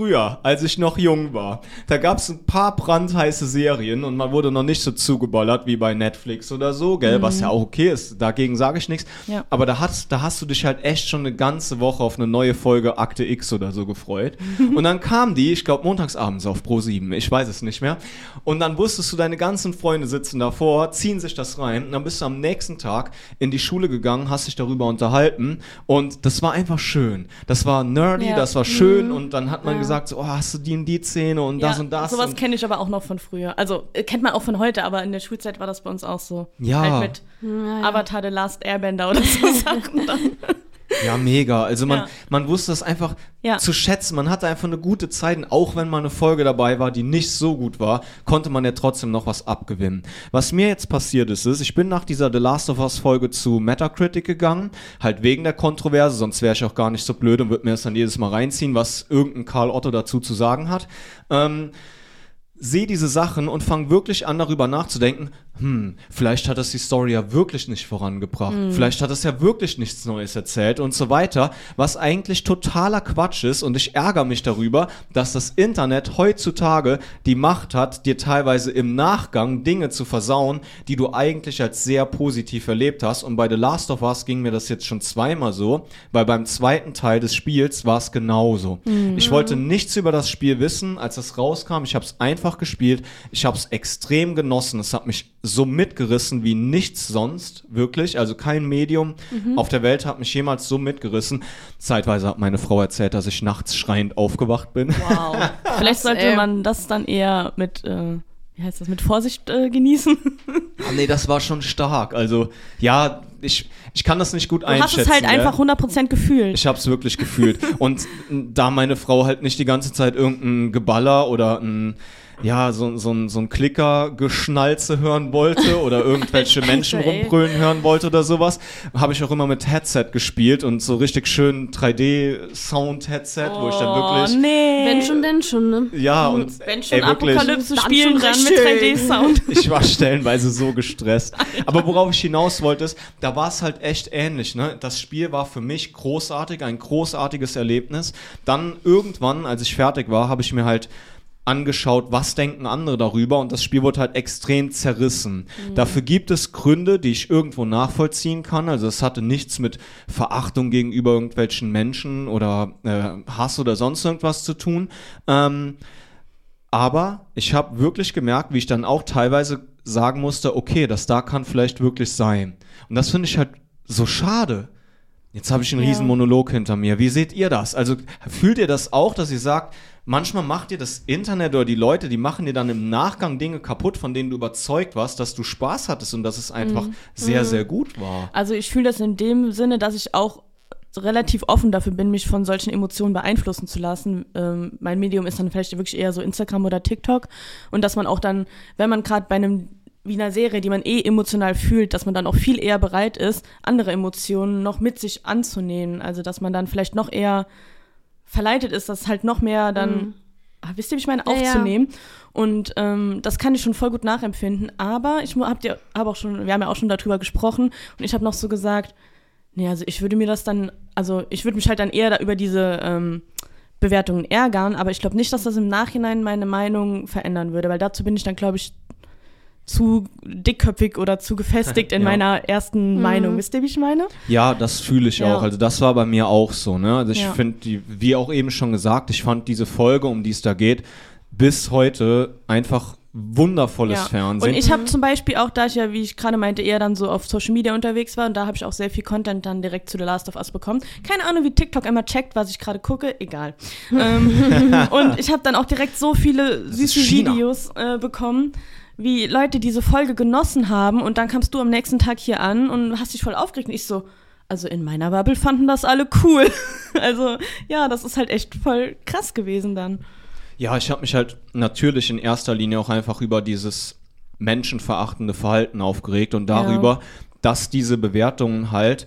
früher, als ich noch jung war, da gab es ein paar brandheiße Serien und man wurde noch nicht so zugeballert wie bei Netflix oder so, gell, was ja auch okay ist, dagegen sage ich nichts. Ja. Aber da hast, da hast du dich halt echt schon eine ganze Woche auf eine neue Folge Akte X oder so gefreut. und dann kam die, ich glaube montagsabends auf Pro 7, ich weiß es nicht mehr. Und dann wusstest du, deine ganzen Freunde sitzen davor, ziehen sich das rein und dann bist du am nächsten Tag in die Schule gegangen, hast dich darüber unterhalten und das war einfach schön. Das war nerdy, Ja. das war schön und dann hat man Ja. gesagt, so, oh, hast du die und die Szene und das ja, und das. Sowas kenne ich aber auch noch von früher. Also äh, kennt man auch von heute, aber in der Schulzeit war das bei uns auch so. Ja. Halt mit Ja, ja. Avatar The Last Airbender oder so Sachen dann. Ja, mega. Also man, Ja. man wusste das einfach Ja. zu schätzen. Man hatte einfach eine gute Zeit. Und auch wenn mal eine Folge dabei war, die nicht so gut war, konnte man ja trotzdem noch was abgewinnen. Was mir jetzt passiert ist, ist, ich bin nach dieser The Last of Us Folge zu Metacritic gegangen, halt wegen der Kontroverse, sonst wäre ich auch gar nicht so blöd und würde mir das dann jedes Mal reinziehen, was irgendein Karl Otto dazu zu sagen hat. Ähm, sehe diese Sachen und fange wirklich an, darüber nachzudenken, hm, vielleicht hat das die Story ja wirklich nicht vorangebracht, vielleicht hat es ja wirklich nichts Neues erzählt und so weiter, was eigentlich totaler Quatsch ist und ich ärgere mich darüber, dass das Internet heutzutage die Macht hat, dir teilweise im Nachgang Dinge zu versauen, die du eigentlich als sehr positiv erlebt hast. Und bei The Last of Us ging mir das jetzt schon zweimal so, weil beim zweiten Teil des Spiels war es genauso. Ich wollte nichts über das Spiel wissen, als es rauskam, ich habe es einfach gespielt, ich habe es extrem genossen, es hat mich so mitgerissen wie nichts sonst, wirklich. Also kein Medium auf der Welt hat mich jemals so mitgerissen. Zeitweise hat meine Frau erzählt, dass ich nachts schreiend aufgewacht bin. Wow. Vielleicht sollte ey. man das dann eher mit, äh, wie heißt das, mit Vorsicht äh, genießen. Ah, nee, das war schon stark. Also, ja, ich, ich kann das nicht gut Du einschätzen. hast es halt gell? einfach 100% gefühlt. Ich hab's wirklich gefühlt. Und da meine Frau halt nicht die ganze Zeit irgendein Geballer oder ein, ja, so, so, ein- so ein Klicker-Geschnalze hören wollte oder irgendwelche Menschen rumbrüllen hören wollte oder sowas, habe ich auch immer mit Headset gespielt und so richtig schön 3D-Sound-Headset, wo ich dann wirklich. Oh, nee. Wenn schon, denn schon, ne? Ja, und Wenn schon ey, wirklich, Apokalypse Dann spielen, schon dann mit richtig. 3D-Sound. ich war stellenweise so gestresst. Aber worauf ich hinaus wollte, ist, da war es halt echt ähnlich. Ne? Das Spiel war für mich großartig, ein großartiges Erlebnis. Dann irgendwann, als ich fertig war, habe ich mir halt angeschaut, was denken andere darüber und das Spiel wurde halt extrem zerrissen. Dafür gibt es Gründe, die ich irgendwo nachvollziehen kann. Also es hatte nichts mit Verachtung gegenüber irgendwelchen Menschen oder äh, Hass oder sonst irgendwas zu tun. Ähm, aber ich habe wirklich gemerkt, wie ich dann auch teilweise sagen musste, okay, das da kann vielleicht wirklich sein. Und das finde ich halt so schade. Jetzt habe ich einen Ja. riesen Monolog hinter mir. Wie seht ihr das? Also fühlt ihr das auch, dass ihr sagt, manchmal macht dir das Internet oder die Leute, die machen dir dann im Nachgang Dinge kaputt, von denen du überzeugt warst, dass du Spaß hattest und dass es einfach sehr, sehr gut war. Also ich fühle das in dem Sinne, dass ich auch relativ offen dafür bin, mich von solchen Emotionen beeinflussen zu lassen. Ähm, mein Medium ist dann vielleicht wirklich eher so Instagram oder TikTok und dass man auch dann, wenn man gerade bei einem wie einer Serie, die man eh emotional fühlt, dass man dann auch viel eher bereit ist, andere Emotionen noch mit sich anzunehmen. Also dass man dann vielleicht noch eher verleitet ist, das halt noch mehr dann, ah, wisst ihr, wie ich meine, Ja, ja. aufzunehmen. Und ähm, das kann ich schon voll gut nachempfinden. Aber ich hab dir, hab auch schon, wir haben ja auch schon darüber gesprochen und ich habe noch so gesagt, nee, also ich würde mir das dann, also ich würde mich halt dann eher da über diese ähm, Bewertungen ärgern, aber ich glaube nicht, dass das im Nachhinein meine Meinung verändern würde, weil dazu bin ich dann, glaube ich, zu dickköpfig oder zu gefestigt in Ja. meiner ersten Meinung. Wisst ihr, wie ich meine? Ja, das fühle ich Ja. auch. Also das war bei mir auch so. Ne? Also ich Ja. finde, wie auch eben schon gesagt, ich fand diese Folge, um die es da geht, bis heute einfach wundervolles Fernsehen. Und ich habe zum Beispiel auch, da ich ja, wie ich gerade meinte, eher dann so auf Social Media unterwegs war und da habe ich auch sehr viel Content dann direkt zu The Last of Us bekommen. Keine Ahnung, wie TikTok immer checkt, was ich gerade gucke, egal. ähm, und ich habe dann auch direkt so viele süße. Videos äh, bekommen, wie Leute diese Folge genossen haben und dann kamst du am nächsten Tag hier an und hast dich voll aufgeregt und ich so, also in meiner Bubble fanden das alle cool. also ja, das ist halt echt voll krass gewesen dann. Ja, ich habe mich halt natürlich in erster Linie auch einfach über dieses menschenverachtende Verhalten aufgeregt und darüber, dass diese Bewertungen halt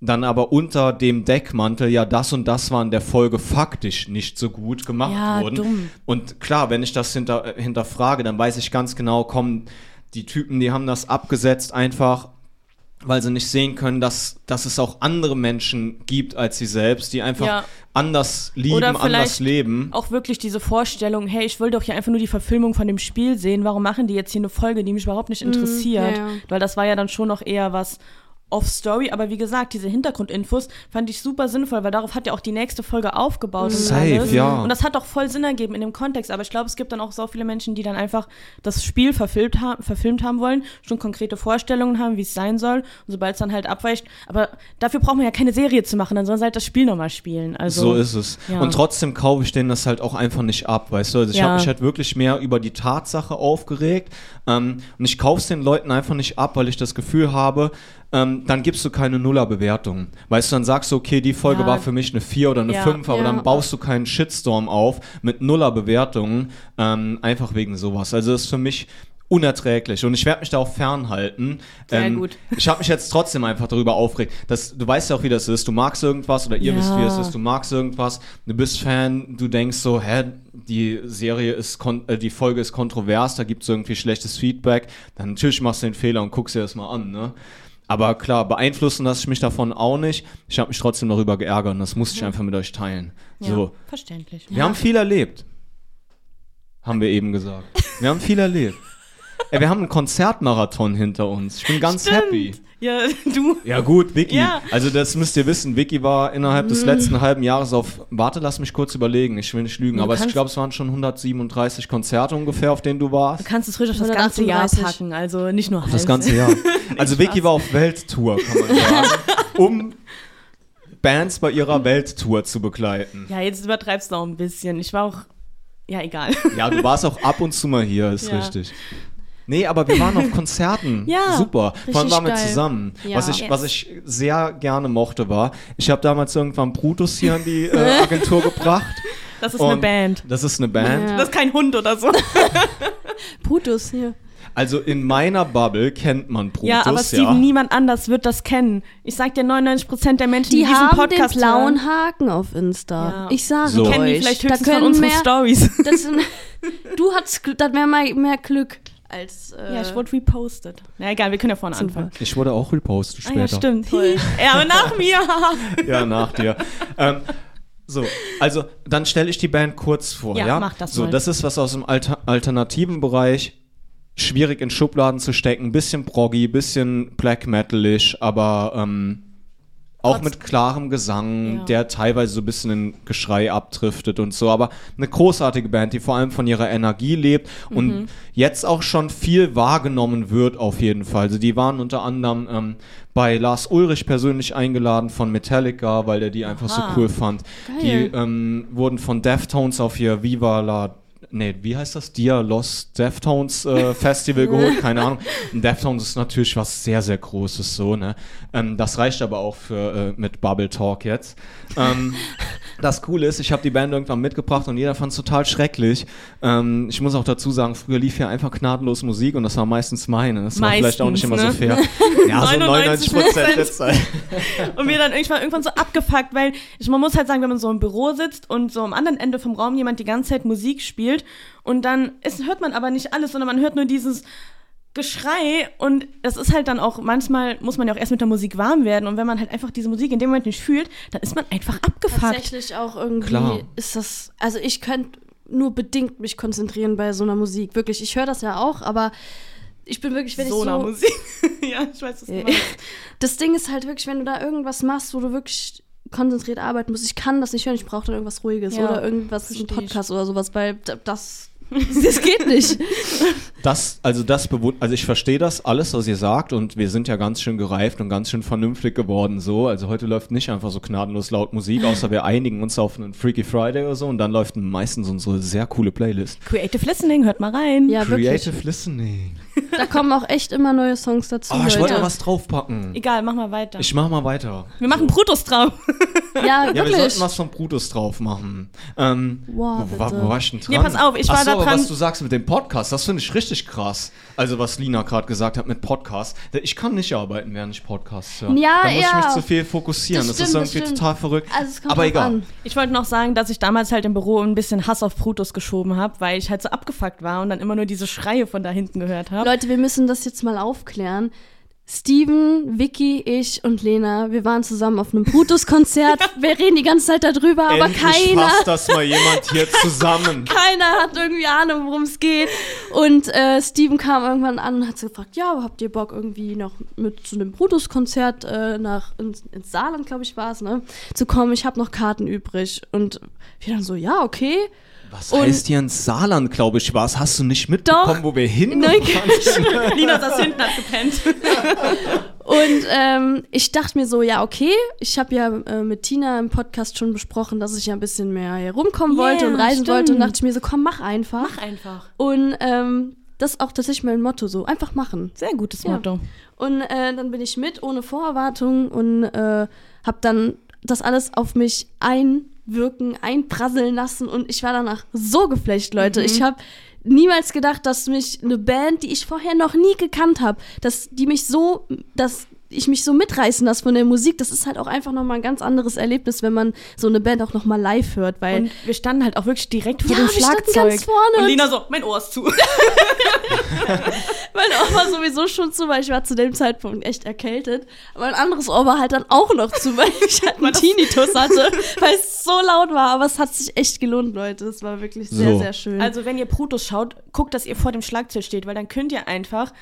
dann aber unter dem Deckmantel, ja, das und das war in der Folge faktisch nicht so gut gemacht Ja, wurden. dumm. Und klar, wenn ich das hinter, äh, hinterfrage, dann weiß ich ganz genau, kommen die Typen, die haben das abgesetzt einfach weil sie nicht sehen können, dass, dass es auch andere Menschen gibt als sie selbst, die einfach Ja. anders lieben, Oder anders leben. Auch wirklich diese Vorstellung, hey, ich will doch hier einfach nur die Verfilmung von dem Spiel sehen. Warum machen die jetzt hier eine Folge, die mich überhaupt nicht interessiert? ja, ja. Weil das war ja dann schon noch eher was off-Story. Aber wie gesagt, diese Hintergrundinfos fand ich super sinnvoll, weil darauf hat ja auch die nächste Folge aufgebaut. Und Safe, alles. ja. Und das hat auch voll Sinn ergeben in dem Kontext. Aber ich glaube, es gibt dann auch so viele Menschen, die dann einfach das Spiel verfilmt, ha verfilmt haben wollen, schon konkrete Vorstellungen haben, wie es sein soll. Und sobald es dann halt abweicht. Aber dafür braucht man ja keine Serie zu machen, dann sollen sie halt das Spiel nochmal spielen. Also, So ist es. ja. Und trotzdem kaufe ich denen das halt auch einfach nicht ab, weißt du? Also ich Ja. habe mich halt wirklich mehr über die Tatsache aufgeregt. Ähm, und ich kaufe es den Leuten einfach nicht ab, weil ich das Gefühl habe, ähm, dann gibst du keine Nuller-Bewertung. Weißt du, dann sagst du, okay, die Folge Ja. war für mich eine 4 oder eine Ja, 5, aber ja. dann baust du keinen Shitstorm auf mit Nuller-Bewertungen, ähm, einfach wegen sowas. Also das ist für mich unerträglich und ich werde mich da auch fernhalten. Sehr gut. Ich habe mich jetzt trotzdem einfach darüber aufgeregt. Das, du weißt ja auch, wie das ist. Du magst irgendwas oder ihr Ja. wisst, wie es ist. Du magst irgendwas, du bist Fan, du denkst so, hä, die Serie ist, äh, die Folge ist kontrovers, da gibt es irgendwie schlechtes Feedback. Dann natürlich machst du den Fehler und guckst dir das mal an, ne? Aber klar, beeinflussen lasse ich mich davon auch nicht. Ich habe mich trotzdem darüber geärgert und das musste ich einfach mit euch teilen. ja, So, verständlich. wir haben viel erlebt. Haben wir eben gesagt. Wir haben viel erlebt. Ey, wir haben einen Konzertmarathon hinter uns. Ich bin ganz happy. Ja, du. Ja gut, Vicky. Ja. Also das müsst ihr wissen. Vicky war innerhalb des letzten halben Jahres auf. Warte, lass mich kurz überlegen. Ich will nicht lügen, Du aber ich glaube, es waren schon 137 Konzerte ungefähr, auf denen du warst. Du kannst es ruhig auf das ganze Jahr 138. packen, also nicht nur halb. Das ganze Jahr. Also Vicky war auf Welttour, kann man sagen, um Bands bei ihrer Welttour zu begleiten. Ja, jetzt übertreibst du auch ein bisschen. Ich war auch. Ja, egal. Ja, du warst auch ab und zu mal hier, ist Ja. richtig. Nee, aber wir waren auf Konzerten. Ja, Super. Vor allem waren wir geil. zusammen. Ja. Was, ich, Yes. was ich sehr gerne mochte war, ich habe damals irgendwann Brutus hier an die äh, Agentur gebracht. Das ist eine Band. Das ist eine Band. Ja. Das ist kein Hund oder so. Brutus hier. Also in meiner Bubble kennt man Brutus, ja, aber Steven, niemand anders wird das kennen. Ich sag dir, 99% der Menschen, die, Die diesen haben Podcast den blauen hören, Haken auf Insta. Ja. Ich sage So. euch. kennen die vielleicht da höchstens von können unseren mehr, Stories. das Du hattest, das wäre mal mehr Glück als. Äh, Ja, ich wurde repostet. Na egal, wir können ja vorne Super. anfangen. Ich wurde auch repostet Ah, später. ja, stimmt. Ja, aber nach mir. Ja, nach dir. ähm, so, also dann stelle ich die Band kurz vor. Ja, Ja, mach das So, mal. das ist was aus dem Alter alternativen Bereich. Schwierig in Schubladen zu stecken, bisschen proggy, bisschen black metalisch, aber ähm, auch mit klarem Gesang, Ja. der teilweise so ein bisschen in Geschrei abdriftet und so. Aber eine großartige Band, die vor allem von ihrer Energie lebt Mhm. und jetzt auch schon viel wahrgenommen wird, auf jeden Fall. Also die waren unter anderem ähm, bei Lars Ulrich persönlich eingeladen von Metallica, weil der die einfach so Aha. cool fand. Die Geil. ähm, wurden von Deftones auf ihr Viva la Nee, wie heißt das? Dia Los Deftones äh, Festival geholt, keine Ahnung. Und Deftones ist natürlich was sehr, sehr Großes, so, ne? Ähm, das reicht aber auch für äh, mit Bubble Talk jetzt. Ähm, das Coole ist, ich habe die Band irgendwann mitgebracht und jeder fand es total schrecklich. Ähm, ich muss auch dazu sagen, früher lief hier einfach gnadenlos Musik und das war meistens meine. Das war vielleicht auch nicht immer Meistens, so ne? fair. Ja, so 99 99 Prozent der Zeit. Und mir dann irgendwann, irgendwann so abgefuckt, weil ich, man muss halt sagen, wenn man so im Büro sitzt und so am anderen Ende vom Raum jemand die ganze Zeit Musik spielt und dann ist, hört man aber nicht alles, sondern man hört nur dieses Geschrei und das ist halt dann auch, manchmal muss man ja auch erst mit der Musik warm werden und wenn man halt einfach diese Musik in dem Moment nicht fühlt, dann ist man einfach abgefuckt. Tatsächlich auch irgendwie Klar. ist das. Also ich könnte nur bedingt mich konzentrieren bei so einer Musik. Wirklich, ich höre das ja auch, aber ich bin wirklich, wenn so ich einer so. Musik. ja, ich weiß, was du Ja. meinst. Das Ding ist halt wirklich, wenn du da irgendwas machst, wo du wirklich konzentriert arbeiten musst, ich kann das nicht hören, ich brauche dann irgendwas Ruhiges Ja, oder irgendwas, ein ich. Podcast oder sowas, weil das, das geht nicht. Das, also das also ich verstehe das alles, was ihr sagt und wir sind ja ganz schön gereift und ganz schön vernünftig geworden so. Also heute läuft nicht einfach so gnadenlos laut Musik, außer wir einigen uns auf einen Freaky Friday oder so und dann läuft meistens unsere sehr coole Playlist. Creative Listening, hört mal rein. Ja, wirklich. Creative Listening. Da kommen auch echt immer neue Songs dazu. Oh, ich wollte noch was draufpacken. Egal, mach mal weiter. Ich mach mal weiter. wir machen Brutus drauf. Ja, Ja, wir wirklich. sollten was von Brutus drauf machen. Ähm, Wow, wo, war- bitte. wo war ich denn dran? Nee, pass auf, ich war Ach so, da aber was du sagst mit dem Podcast, das finde ich richtig krass. Also was Lina gerade gesagt hat mit Podcast. Ich kann nicht arbeiten, während ich Podcasts höre. Ja, da muss ich ja. mich zu viel fokussieren. Das, Das ist stimmt, das irgendwie total verrückt. Also aber egal. an. Ich wollte noch sagen, dass ich damals halt im Büro ein bisschen Hass auf Brutus geschoben habe, weil ich halt so abgefuckt war und dann immer nur diese Schreie von da hinten gehört habe. Leute, wir müssen das jetzt mal aufklären. Steven, Vicky, ich und Lena, wir waren zusammen auf einem Brutus-Konzert. wir reden die ganze Zeit darüber, aber Endlich keiner, fasst das mal jemand hier zusammen. keiner hat irgendwie Ahnung, worum es geht. Und äh, Steven kam irgendwann an und hat so gefragt, ja, habt ihr Bock irgendwie noch mit zu einem Brutus-Konzert äh, nach ins, ins Saarland, glaube ich, war es, ne, zu kommen? Ich habe noch Karten übrig. Und wir dann so, ja, okay. Was Und- heißt hier in Saarland, glaube ich, was? Hast du nicht mitbekommen, Doch. wo wir hin? Nein. Lina saß hinten, hat gepennt. Und ähm, ich dachte mir so, ja, okay, ich habe ja äh, mit Tina im Podcast schon besprochen, dass ich ja ein bisschen mehr hier rumkommen Ja, wollte und reisen stimmt. wollte. Und dachte ich mir so, komm, mach einfach. Mach einfach. Und ähm, das ist auch tatsächlich mein Motto so, einfach machen. Sehr gutes Ja. Motto. Und äh, dann bin ich mit, ohne Vorerwartung und äh, habe dann das alles auf mich einwirken, einprasseln lassen und ich war danach so geflecht, Leute. Ich habe niemals gedacht, dass mich eine Band, die ich vorher noch nie gekannt habe, dass die mich so, dass ich mich so mitreißen lasse von der Musik, das ist halt auch einfach nochmal ein ganz anderes Erlebnis, wenn man so eine Band auch nochmal live hört, weil Und wir standen halt auch wirklich direkt vor Ja, dem wir standen Schlagzeug. ganz vorne und und- Lina so, mein Ohr ist zu. Mein Ohr war sowieso schon zu, weil ich war zu dem Zeitpunkt echt erkältet. Aber ein anderes Ohr war halt dann auch noch zu, weil ich halt einen Tinnitus hatte, weil es so laut war. Aber es hat sich echt gelohnt, Leute. Es war wirklich sehr, So. sehr schön. Also wenn ihr Brutus schaut, guckt, dass ihr vor dem Schlagzeug steht, weil dann könnt ihr einfach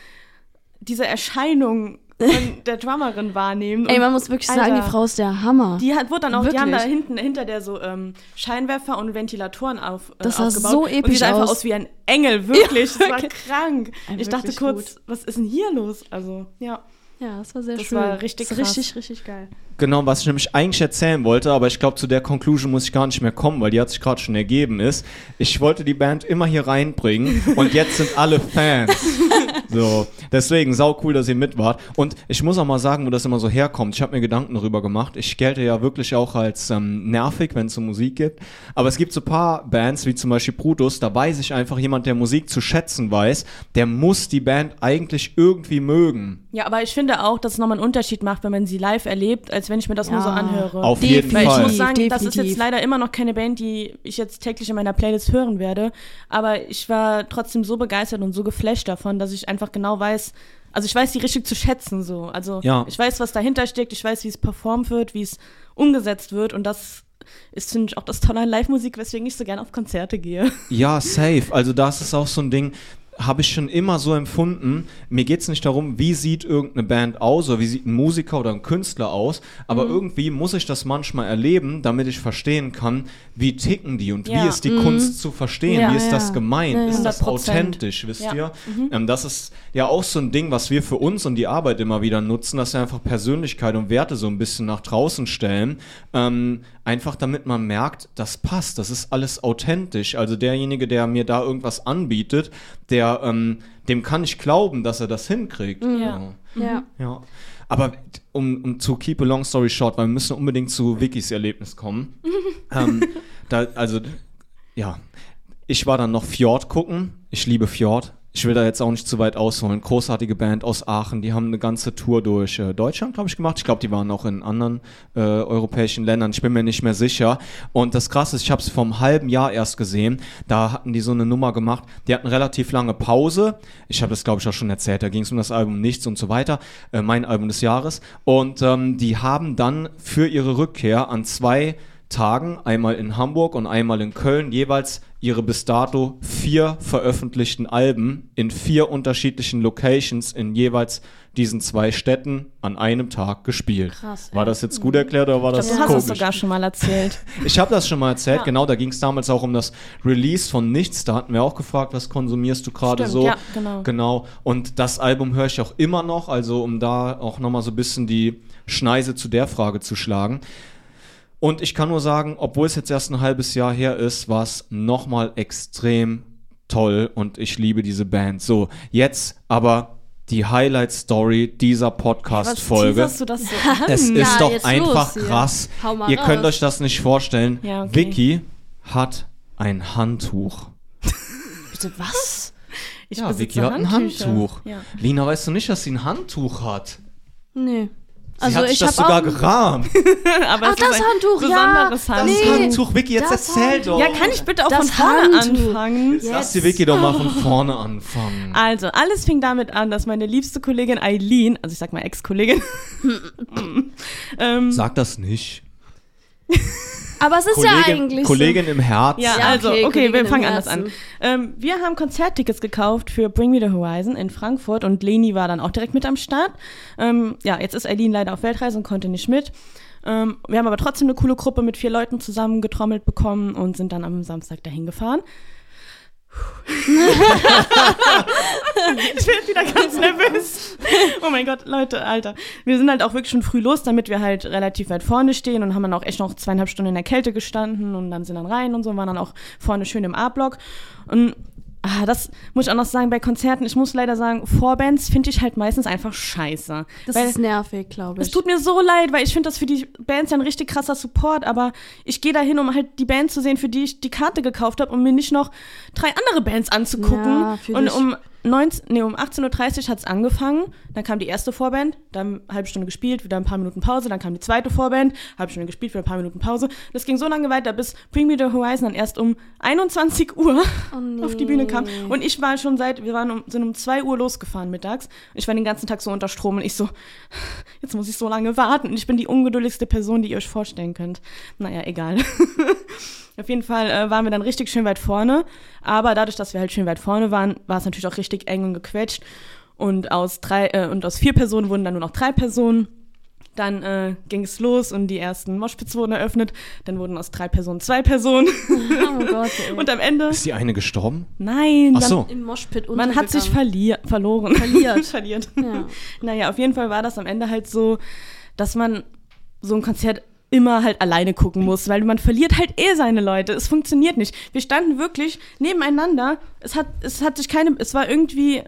diese Erscheinung von der Drummerin wahrnehmen. Ey, Und man muss wirklich Alter, sagen, die Frau ist der Hammer. Die hat, wurde dann auch, die haben da Wirklich. hinten hinter der so ähm, Scheinwerfer und Ventilatoren auf, äh, Das sah aufgebaut. so und die episch sah einfach aus. aus wie ein Engel, wirklich. das war wirklich. krank. Ey, ich dachte wirklich kurz, was ist denn hier los? Also, ja. ja, das war sehr Das schön. war richtig das richtig, richtig geil. Genau, was ich nämlich eigentlich erzählen wollte, aber ich glaube, zu der Conclusion muss ich gar nicht mehr kommen, weil die hat sich gerade schon ergeben ist. Ich wollte die Band immer hier reinbringen und jetzt sind alle Fans. So, deswegen sau cool, dass ihr mit wart. Und ich muss auch mal sagen, wo das immer so herkommt. Ich habe mir Gedanken darüber gemacht. Ich gelte ja wirklich auch als ähm, nervig, wenn es so Musik gibt. Aber es gibt so ein paar Bands, wie zum Beispiel Brutus, da weiß ich einfach, jemand, der Musik zu schätzen weiß, der muss die Band eigentlich irgendwie mögen. Ja, aber ich finde auch, dass es nochmal einen Unterschied macht, wenn man sie live erlebt, als wenn ich mir das nur so Ja. anhöre. Auf jeden Weil ich Fall. muss sagen, das ist Definitiv. jetzt leider immer noch keine Band, die ich jetzt täglich in meiner Playlist hören werde. Aber ich war trotzdem so begeistert und so geflasht davon, dass ich einfach genau weiß, also ich weiß die richtig zu schätzen so. Also Ja. ich weiß, was dahinter steckt, ich weiß, wie es performt wird, wie es umgesetzt wird und das ist, finde ich, auch das Tolle an Live-Musik, weswegen ich so gerne auf Konzerte gehe. Ja, safe. Also das ist auch so ein Ding, habe ich schon immer so empfunden. Mir geht es nicht darum, wie sieht irgendeine Band aus oder wie sieht ein Musiker oder ein Künstler aus, aber Mhm. irgendwie muss ich das manchmal erleben, damit ich verstehen kann, wie ticken die und Ja. wie ist die Kunst zu verstehen, Ja, wie ist ja. das gemeint, ist das 100%. authentisch, wisst ihr? Mhm. Ähm, das ist ja auch so ein Ding, was wir für uns und die Arbeit immer wieder nutzen, dass wir einfach Persönlichkeit und Werte so ein bisschen nach draußen stellen. Ähm, einfach damit man merkt, das passt, das ist alles authentisch. Also derjenige, der mir da irgendwas anbietet, der, ähm, dem kann ich glauben, dass er das hinkriegt. Ja. Ja. Ja. Aber um, um zu keep a long story short, weil wir müssen unbedingt zu Vickys Erlebnis kommen. ähm, da, also, ja. Ich war dann noch Fjord gucken. Ich liebe Fjord. Ich will da jetzt auch nicht zu weit ausholen. Großartige Band aus Aachen. Die haben eine ganze Tour durch äh, Deutschland, glaube ich, gemacht. Ich glaube, die waren auch in anderen äh, europäischen Ländern. Ich bin mir nicht mehr sicher. Und das Krasse ist, ich habe sie vor einem halben Jahr erst gesehen. Da hatten die so eine Nummer gemacht. Die hatten relativ lange Pause. Ich habe das, glaube ich, auch schon erzählt. Da ging es um das Album Nichts und so weiter. Äh, mein Album des Jahres. Und ähm, die haben dann für ihre Rückkehr an zwei Tagen, einmal in Hamburg und einmal in Köln, jeweils ihre bis dato vier veröffentlichten Alben in vier unterschiedlichen Locations in jeweils diesen zwei Städten an einem Tag gespielt. Krass, War das jetzt gut erklärt oder war das du hast es sogar schon mal erzählt. Ich habe das schon mal erzählt, Ja. genau, da ging es damals auch um das Release von Nichts. Da hatten wir auch gefragt, was konsumierst du gerade so? ja, genau. Genau. Und das Album höre ich auch immer noch, also um da auch nochmal so ein bisschen die Schneise zu der Frage zu schlagen. Und ich kann nur sagen, obwohl es jetzt erst ein halbes Jahr her ist, war es nochmal extrem toll und ich liebe diese Band. So, jetzt aber die Highlight-Story dieser Podcast-Folge. teaserst du das so? Es Na, ist doch einfach los krass. Ihr könnt raus. euch das nicht vorstellen. Ja, okay. Vicky hat ein Handtuch. Bitte was? Ich ja, Vicky hat ein. Handtuch. Ja. Lina, weißt du nicht, dass sie ein Handtuch hat? Nee. Also hat sich ich das habe sogar gerahmt. Aber Ach, das Handtuch, ja. Das Handtuch. Nee. Handtuch, Vicky, jetzt Das erzähl Handtuch. doch. Ja, kann ich bitte auch Das von vorne Handtuch. anfangen? Lass die Vicky doch mal von vorne anfangen. Also, alles fing damit an, dass meine liebste Kollegin Eileen, also ich sag mal Ex-Kollegin, ähm, Sag das nicht. Aber es ist ja eigentlich Kollegin im Herzen. Ja, also, okay, okay, Kollegin wir fangen anders an. Ähm, wir haben Konzerttickets gekauft für Bring Me the Horizon in Frankfurt und Leni war dann auch direkt mit am Start. Ähm, ja, jetzt ist Eileen leider auf Weltreise und konnte nicht mit. Ähm, wir haben aber trotzdem eine coole Gruppe mit vier Leuten zusammengetrommelt bekommen und sind dann am Samstag dahin gefahren. Ich werde wieder ganz nervös. Oh mein Gott, Leute, Alter. Wir sind halt auch wirklich schon früh los, damit wir halt relativ weit vorne stehen und haben dann auch echt noch zweieinhalb Stunden in der Kälte gestanden und dann sind dann rein und so, waren dann auch vorne schön im A-Block. Und ah, das muss ich auch noch sagen, bei Konzerten, ich muss leider sagen, Vorbands finde ich halt meistens einfach scheiße. Das Weil- ist nervig, glaube ich. es tut mir so leid, weil ich finde das für die Bands ja ein richtig krasser Support, aber ich gehe da hin, um halt die Band zu sehen, für die ich die Karte gekauft habe, um mir nicht noch drei andere Bands anzugucken. Ja, und um 19, nee, um 18.30 Uhr hat es angefangen, dann kam die erste Vorband, dann eine halbe Stunde gespielt, wieder ein paar Minuten Pause, dann kam die zweite Vorband, halbe Stunde gespielt, wieder ein paar Minuten Pause. Das ging so lange weiter, bis Bring Me the Horizon dann erst um 21 Uhr Oh nee. auf die Bühne kam. Und ich war schon seit, wir waren um, sind um 2 Uhr losgefahren mittags. Ich war den ganzen Tag so unter Strom und ich so, jetzt muss ich so lange warten. Und ich bin die ungeduldigste Person, die ihr euch vorstellen könnt. Naja, egal. Auf jeden Fall äh, waren wir dann richtig schön weit vorne. Aber dadurch, dass wir halt schön weit vorne waren, war es natürlich auch richtig eng und gequetscht. Und aus drei, äh, und aus vier Personen wurden dann nur noch drei Personen. Dann äh, ging es los und die ersten Moshpits wurden eröffnet. Dann wurden aus drei Personen zwei Personen. Oh Gott, ey. Und am Ende, Ist die eine gestorben? nein, Ach so. Im Moshpit man hat sich verlier verloren. Verliert. Verliert. Ja. Naja, auf jeden Fall war das am Ende halt so, dass man so ein Konzert immer halt alleine gucken muss, weil man verliert halt eh seine Leute. Es funktioniert nicht. Wir standen wirklich nebeneinander. Es hat, es hat sich keine, es war irgendwie,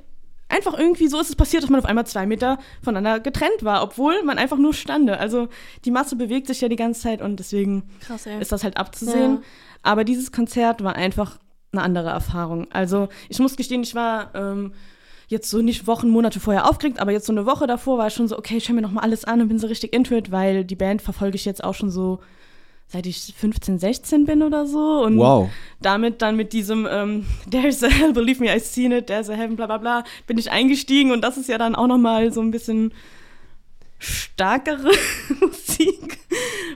einfach irgendwie so ist es passiert, dass man auf einmal zwei Meter voneinander getrennt war, obwohl man einfach nur stande. Also die Masse bewegt sich ja die ganze Zeit und deswegen Krass, ist das halt abzusehen. Ja. Aber dieses Konzert war einfach eine andere Erfahrung. Also ich muss gestehen, ich war ähm, jetzt so nicht Wochen, Monate vorher aufgeregt, aber jetzt so eine Woche davor war ich schon so, okay, ich höre mir nochmal alles an und bin so richtig into it, weil die Band verfolge ich jetzt auch schon so seit ich 15, 16 bin oder so. Und Wow. damit dann mit diesem ähm, There's a hell, believe me, I've seen it, there's a heaven, bla bla bla, bin ich eingestiegen und das ist ja dann auch nochmal so ein bisschen starkere Musik.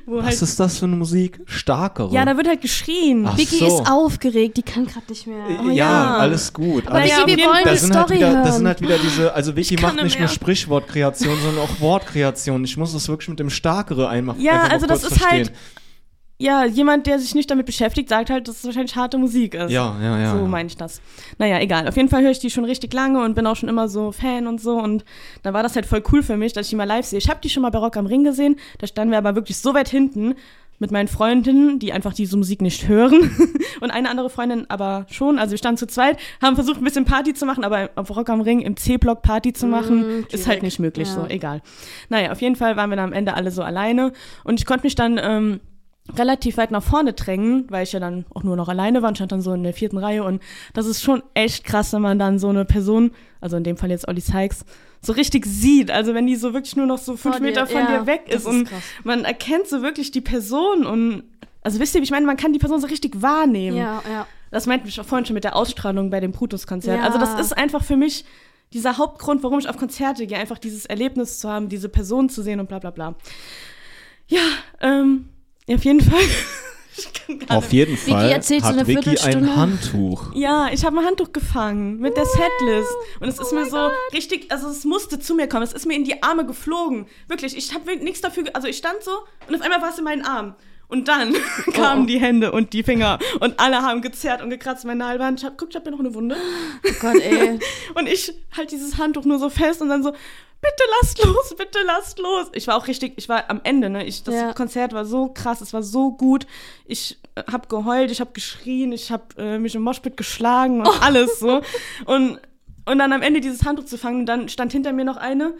Was halt, ist das für eine Musik? Starkere. ja, da wird halt geschrien. Ach Vicky so. ist aufgeregt, die kann gerade nicht mehr. ja, Oh ja. alles gut. Aber alles ja, Vicky, auf wir wollen das sind, halt Story wieder, hören. das sind halt wieder diese, also Vicky macht nicht nicht nur mehr. Sprichwortkreation, sondern auch Wortkreation. Ich muss das wirklich mit dem Starkere einmal Ja, also das ist verstehen. halt- Ja, jemand, der sich nicht damit beschäftigt, sagt halt, dass es wahrscheinlich harte Musik ist. Ja, ja, ja. so ja. meine ich das. Naja, egal. Auf jeden Fall höre ich die schon richtig lange und bin auch schon immer so Fan und so. Und da war das halt voll cool für mich, dass ich die mal live sehe. Ich habe die schon mal bei Rock am Ring gesehen. Da standen wir aber wirklich so weit hinten mit meinen Freundinnen, die einfach diese Musik nicht hören. und eine andere Freundin aber schon. Also wir standen zu zweit, haben versucht, ein bisschen Party zu machen, aber auf Rock am Ring im C-Block Party zu machen, Mm, ist halt nicht möglich. Ja. So, egal. Naja, auf jeden Fall waren wir dann am Ende alle so alleine. Und ich konnte mich dann. Ähm, relativ weit nach vorne drängen, weil ich ja dann auch nur noch alleine war und stand dann so in der vierten Reihe und das ist schon echt krass, wenn man dann so eine Person, also in dem Fall jetzt Olli Sykes, so richtig sieht. Also wenn die so wirklich nur noch so fünf dir, Meter von ja, dir weg ist ist und krass. man erkennt so wirklich die Person und also wisst ihr, ich meine, man kann die Person so richtig wahrnehmen. Ja, ja. Das meinte ich auch vorhin schon mit der Ausstrahlung bei dem Brutus-Konzert. Ja. Also das ist einfach für mich dieser Hauptgrund, warum ich auf Konzerte gehe, einfach dieses Erlebnis zu haben, diese Person zu sehen und bla bla bla. Ja, ähm, auf jeden Fall. Auf jeden Vicky Fall erzählt so hat eine Vicky ein. Handtuch. Ja, ich habe ein Handtuch gefangen mit der Setlist. Und es ist mir so richtig, also es musste zu mir kommen. Es ist mir in die Arme geflogen. Wirklich, ich habe nichts dafür, ge- also ich stand so und auf einmal war es in meinen Arm. Und dann kamen die Hände und die Finger und alle haben gezerrt und gekratzt meine halbe Hand. Ich hab, guck, ich hab mir noch eine Wunde. Oh Gott, ey. Und ich halt dieses Handtuch nur so fest und dann so, bitte lasst los, bitte lasst los. Ich war auch richtig, ich war am Ende, ne? Ich, das Ja. Konzert war so krass, es war so gut. Ich äh, hab geheult, ich hab geschrien, ich hab äh, mich im Moshpit geschlagen und alles so. Und, und dann am Ende dieses Handtuch zu fangen, dann stand hinter mir noch eine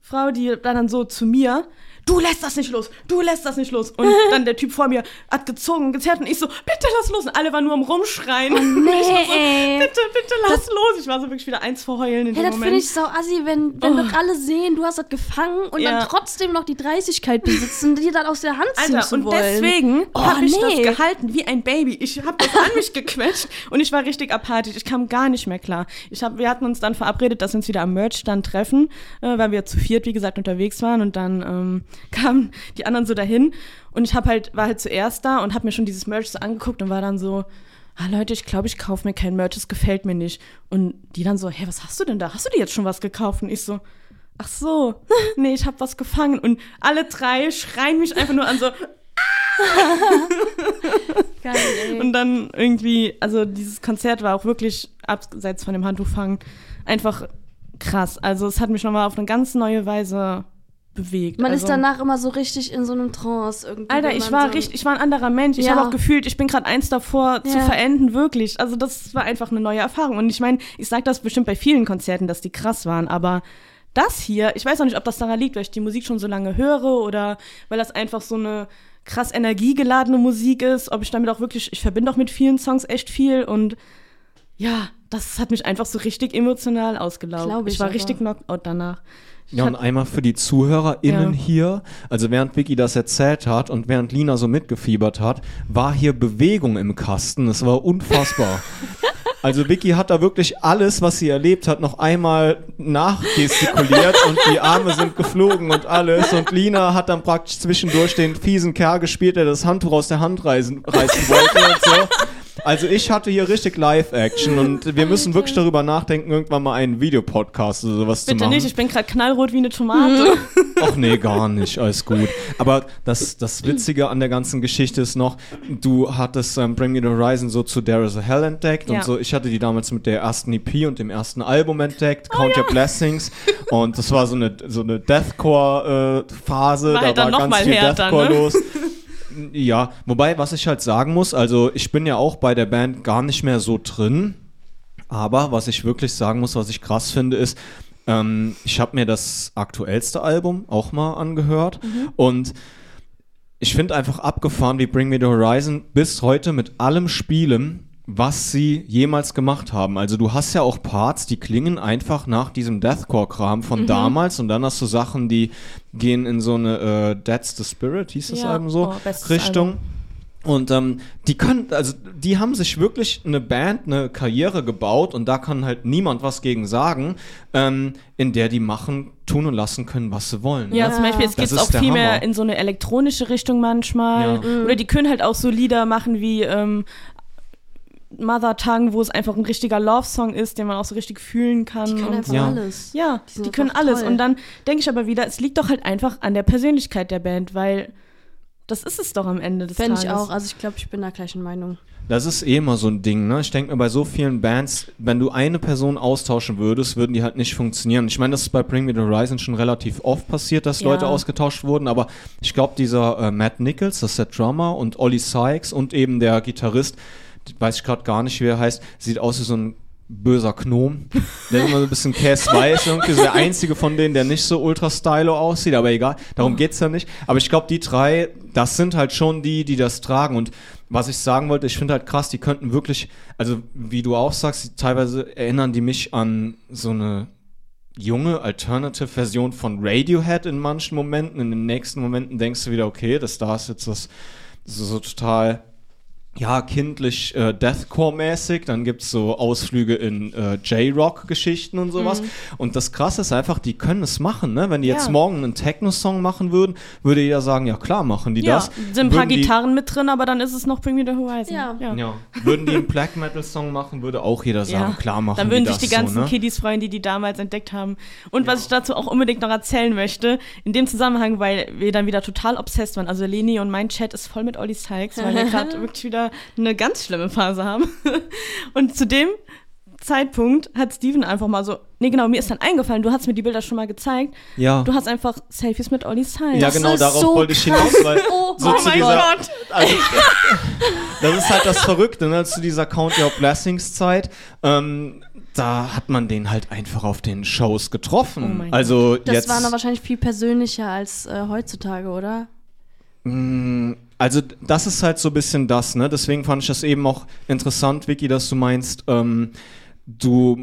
Frau, die dann so zu mir, du lässt das nicht los, du lässt das nicht los. Und dann der Typ vor mir hat gezogen gezerrt und ich so, bitte lass los. Und alle waren nur am Rumschreien. Oh, Und ich war so, nee. bitte, bitte lass los. Ich war so wirklich wieder eins vor Heulen in Hey, dem das finde Moment. ich so assi, wenn, wenn Oh. doch alle sehen, du hast das gefangen und Ja. dann trotzdem noch die Dreistigkeit besitzen, dir das aus der Hand ziehen Alter, zu und wollen. deswegen Oh, habe ich nee. das gehalten wie ein Baby. Ich habe das an mich gequetscht und ich war richtig apathisch. Ich kam gar nicht mehr klar. Ich hab, wir hatten uns dann verabredet, dass wir uns wieder am Merchstand treffen, äh, weil wir zu viert, wie gesagt, unterwegs waren. Und dann ähm, kamen die anderen so dahin. Und ich hab halt, war halt zuerst da und habe mir schon dieses Merch so angeguckt und war dann so, ah Leute, ich glaube, ich kaufe mir kein Merch, das gefällt mir nicht. Und die dann so, hä, was hast du denn da? Hast du dir jetzt schon was gekauft? Und ich so, ach so, nee, ich habe was gefangen. Und alle drei schreien mich einfach nur an so, Geil, ey. Und dann irgendwie, also dieses Konzert war auch wirklich, abseits von dem Handtuchfangen, einfach krass. Also es hat mich nochmal auf eine ganz neue Weise bewegt. Man also, ist danach immer so richtig in so einem Trance irgendwie. Alter, ich war so richtig, ich war ein anderer Mensch. Ich Ja. habe auch gefühlt, ich bin gerade eins davor zu Ja. verenden, wirklich. Also das war einfach eine neue Erfahrung. Und ich meine, ich sage das bestimmt bei vielen Konzerten, dass die krass waren, aber das hier, ich weiß auch nicht, ob das daran liegt, weil ich die Musik schon so lange höre oder weil das einfach so eine krass energiegeladene Musik ist, ob ich damit auch wirklich, ich verbinde auch mit vielen Songs echt viel und ja, das hat mich einfach so richtig emotional ausgelaugt. Ich, ich war aber. richtig Knockout danach. Ja, und einmal für die ZuhörerInnen Ja. hier, also während Vicky das erzählt hat und während Lina so mitgefiebert hat, war hier Bewegung im Kasten. Es war unfassbar. Also Vicky hat da wirklich alles, was sie erlebt hat, noch einmal nachgestikuliert und die Arme sind geflogen und alles. Und Lina hat dann praktisch zwischendurch den fiesen Kerl gespielt, der das Handtuch aus der Hand reißen, reißen wollte und so. Also ich hatte hier richtig Live-Action und wir müssen wirklich darüber nachdenken, irgendwann mal einen Videopodcast oder sowas zu Bitte machen. nicht, ich bin gerade knallrot wie eine Tomate. Ach nee, gar nicht, alles gut. Aber das, das Witzige an der ganzen Geschichte ist noch, du hattest ähm, Bring Me the Horizon so zu There is a Hell entdeckt Ja. und so. Ich hatte die damals mit der ersten EP und dem ersten Album entdeckt, Oh Count Your Blessings. Und das war so eine, so eine Deathcore-Phase, War da halt war ganz viel härter, Deathcore ne? los. Ja, wobei, was ich halt sagen muss, also ich bin ja auch bei der Band gar nicht mehr so drin. Aber was ich wirklich sagen muss, was ich krass finde, ist, ähm, ich habe mir das aktuellste Album auch mal angehört und ich finde einfach abgefahren, wie Bring Me the Horizon bis heute mit allem spielen, was sie jemals gemacht haben. Also du hast ja auch Parts, die klingen einfach nach diesem Deathcore-Kram von damals und dann hast du Sachen, die gehen in so eine äh, That's the Spirit, hieß das Ja. Album so, Oh, Richtung. Album. Und ähm, die können, also die haben sich wirklich eine Band, eine Karriere gebaut und da kann halt niemand was gegen sagen, ähm, in der die machen, tun und lassen können, was sie wollen. Ja, ne? zum Beispiel, es geht auch viel Hammer. mehr in so eine elektronische Richtung manchmal. Ja. Oder die können halt auch so Lieder machen wie ähm, Mother Tongue, wo es einfach ein richtiger Love-Song ist, den man auch so richtig fühlen kann. Die können und einfach so. Ja. alles. Ja, Die die, können alles. toll. Und dann denke ich aber wieder, es liegt doch halt einfach an der Persönlichkeit der Band, weil das ist es doch am Ende des Fände Tages. ich auch. Also ich glaube, ich bin der gleichen Meinung. Das ist eh immer so ein Ding, ne? Ich denke mir bei so vielen Bands, wenn du eine Person austauschen würdest, würden die halt nicht funktionieren. Ich meine, das ist bei Bring Me the Horizon schon relativ oft passiert, dass Ja. Leute ausgetauscht wurden, aber ich glaube, dieser äh, Matt Nichols, das ist der Drummer, und Ollie Sykes und eben der Gitarrist, weiß ich gerade gar nicht, wie er heißt, sieht aus wie so ein böser Gnom. Der ist immer so ein bisschen Cass-weiß irgendwie, so der einzige von denen, der nicht so ultra stylo aussieht, aber egal, darum geht's ja nicht. Aber ich glaube, die drei, das sind halt schon die, die das tragen und was ich sagen wollte, ich finde halt krass, die könnten wirklich, also wie du auch sagst, teilweise erinnern die mich an so eine junge Alternative-Version von Radiohead in manchen Momenten. In den nächsten Momenten denkst du wieder, okay, das da ist jetzt das so, so total ja, kindlich äh, Deathcore-mäßig. Dann gibt's so Ausflüge in äh, J-Rock-Geschichten und sowas. Und das Krasse ist einfach, die können es machen. Ne? Wenn die jetzt Ja. morgen einen Techno-Song machen würden, würde jeder sagen, ja klar, machen die ja, das. sind ein paar Würden die- Gitarren mit drin, aber dann ist es noch Bring Me the Horizon. Ja. Ja. Würden die einen Black Metal Song machen, würde auch jeder sagen, Ja. klar machen Dann würden die sich das die ganzen so, ne? Kiddies freuen, die die damals entdeckt haben. Und was ich dazu auch unbedingt noch erzählen möchte, in dem Zusammenhang, weil wir dann wieder total obsessed waren. Also Leni und mein Chat ist voll mit Olli Sykes, weil wir gerade wirklich wieder eine ganz schlimme Phase haben. Und zudem Zeitpunkt hat Steven einfach mal so, nee genau, mir ist dann eingefallen, du hast mir die Bilder schon mal gezeigt. Ja. Du hast einfach Selfies mit Olli Sykes. Ja, Das genau, darauf so wollte ich hinaus, weil Oh so mein zu dieser, Gott. Also, das ist halt das Verrückte, ne? zu dieser Count Your Blessings Zeit. Ähm, da hat man den halt einfach auf den Shows Oh getroffen. mein also Das jetzt, war noch wahrscheinlich viel persönlicher als äh, heutzutage, oder? Mm, Also das ist halt so ein bisschen das, ne? Deswegen fand ich das eben auch interessant, Vicky, dass du meinst, ähm, du,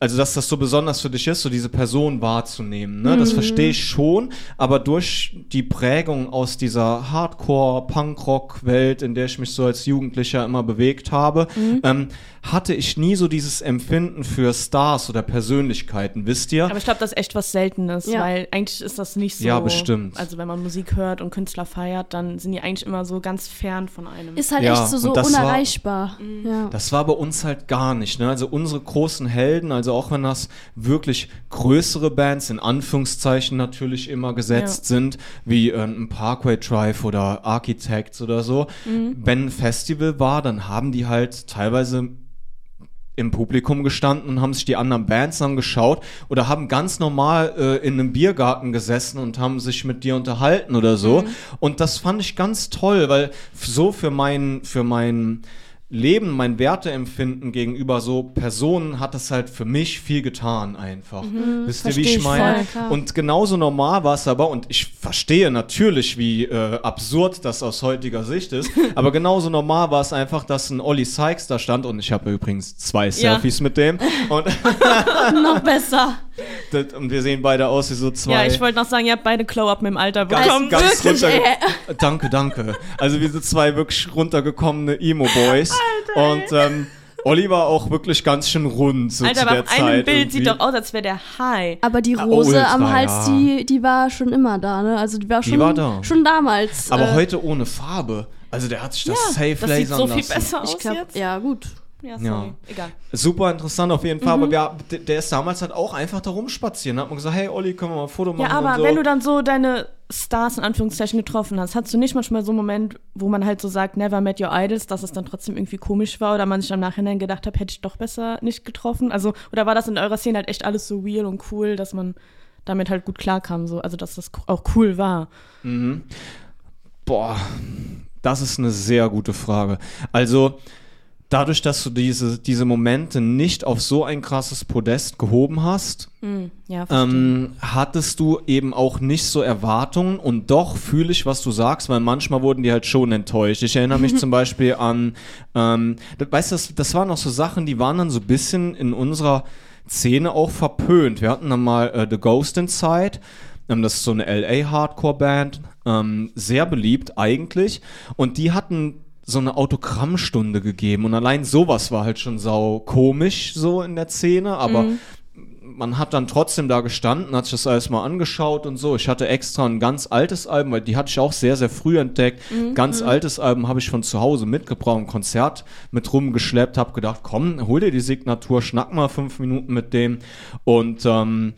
also dass das so besonders für dich ist, so diese Person wahrzunehmen, ne? Das verstehe ich schon, aber durch die Prägung aus dieser Hardcore-Punk-Rock-Welt, in der ich mich so als Jugendlicher immer bewegt habe, ähm, hatte ich nie so dieses Empfinden für Stars oder Persönlichkeiten, wisst ihr? Aber ich glaube, das ist echt was Seltenes, Ja. weil eigentlich ist das nicht so. Ja, bestimmt. Also wenn man Musik hört und Künstler feiert, dann sind die eigentlich immer so ganz fern von einem. Ist halt Ja, echt so, so das war- unerreichbar. Ja. Das war bei uns halt gar nicht. Ne? Also unsere großen Helden, also auch wenn das wirklich größere Bands in Anführungszeichen natürlich immer gesetzt Ja. sind, wie äh, ein Parkway Drive oder Architects oder so, wenn ein Festival war, dann haben die halt teilweise im Publikum gestanden und haben sich die anderen Bands angeschaut oder haben ganz normal äh, in einem Biergarten gesessen und haben sich mit dir unterhalten oder so. Und das fand ich ganz toll, weil so für mein, für mein Leben, mein Werteempfinden gegenüber so Personen hat das halt für mich viel getan einfach. Wisst ihr, wie ich meine? Und genauso normal war es aber, und ich verstehe natürlich, wie äh, absurd das aus heutiger Sicht ist, aber genauso normal war es einfach, dass ein Olli Sykes da stand und ich habe übrigens zwei Selfies mit dem und, Noch besser. Das- und wir sehen beide aus wie so zwei. ja, ich wollte noch sagen, ihr habt beide Glow-Up mit dem Alter Ganz, bekommen. ganz wirklich, runter. Danke, danke. Also wir sind zwei wirklich runtergekommene Emo-Boys. Und ähm, Olli war auch wirklich ganz schön rund so Alter, zu aber der auf einem Zeit. Bild sieht irgendwie. doch aus, als wäre der High. Aber die Ah, Rose ultra, am Hals, ja. die, die war schon immer da, ne? Also die war schon, war da. schon damals. Aber äh, heute ohne Farbe. Also der hat sich das ja, safe das sieht lasern so viel lassen. besser aus ich glaube, jetzt. ja, gut. Ja, sorry. Ja. Egal. Super interessant auf jeden Fall. Mhm. Aber wir, der, ist damals halt auch einfach da rumspazieren. Da hat man gesagt, hey Olli, können wir mal ein Foto machen Ja, aber so. wenn du dann so deine Stars in Anführungszeichen getroffen hast, hast du nicht manchmal so einen Moment, wo man halt so sagt, never met your idols, dass es dann trotzdem irgendwie komisch war oder man sich im Nachhinein gedacht hat, hätte ich doch besser nicht getroffen? Also, oder war das in eurer Szene halt echt alles so real und cool, dass man damit halt gut klarkam, so, also dass das auch cool war? Boah, das ist eine sehr gute Frage. Also, dadurch, dass du diese, diese Momente nicht auf so ein krasses Podest gehoben hast, Ja, verstehe. ähm, hattest du eben auch nicht so Erwartungen und doch fühle ich, was du sagst, weil manchmal wurden die halt schon enttäuscht. Ich erinnere mich zum Beispiel an, ähm, das, weißt du, das, das waren noch so Sachen, die waren dann so ein bisschen in unserer Szene auch verpönt. Wir hatten dann mal äh, The Ghost Inside. Ähm, das ist so eine LA-Hardcore-Band. Ähm, sehr beliebt eigentlich. Und die hatten so eine Autogrammstunde gegeben. Und allein sowas war halt schon sau komisch so in der Szene. Aber man hat dann trotzdem da gestanden, hat sich das alles mal angeschaut und so. Ich hatte extra ein ganz altes Album, weil die hatte ich auch sehr, sehr früh entdeckt. Ganz altes Album habe ich von zu Hause mitgebracht, ein Konzert mit rumgeschleppt, habe gedacht, komm, hol dir die Signatur, schnack mal fünf Minuten mit dem. Und ähm,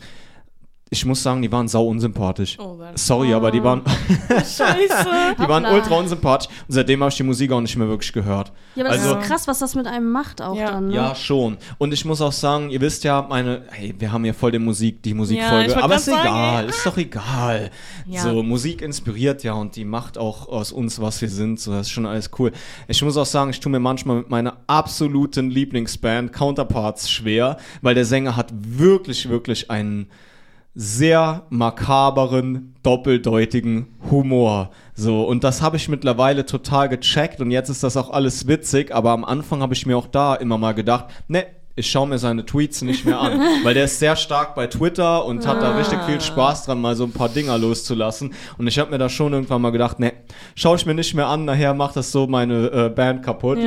ich muss sagen, die waren sau unsympathisch. Oh. Sorry, aber die waren, Scheiße. die waren ultra unsympathisch. Und seitdem habe ich die Musik auch nicht mehr wirklich gehört. Ja, aber das Also- ist krass, was das mit einem macht auch Ja. dann. Ne? Ja, schon. Und ich muss auch sagen, ihr wisst ja, meine, hey, wir haben ja voll den Musik, die Ja, Musikfolge, wollt aber ist sagen, egal, ey. ist doch egal. Ja. So, Musik inspiriert ja und die macht auch aus uns, was wir sind, so, das ist schon alles cool. Ich muss auch sagen, ich tue mir manchmal mit meiner absoluten Lieblingsband Counterparts schwer, weil der Sänger hat wirklich, wirklich einen sehr makaberen, doppeldeutigen Humor. So, und das habe ich mittlerweile total gecheckt und jetzt ist das auch alles witzig, aber am Anfang habe ich mir auch da immer mal gedacht, ne, ich schaue mir seine Tweets nicht mehr an, weil der ist sehr stark bei Twitter und hat da richtig viel Spaß dran, mal so ein paar Dinger loszulassen. Und ich habe mir da schon irgendwann mal gedacht, ne, schaue ich mir nicht mehr an, nachher macht das so meine äh, Band kaputt.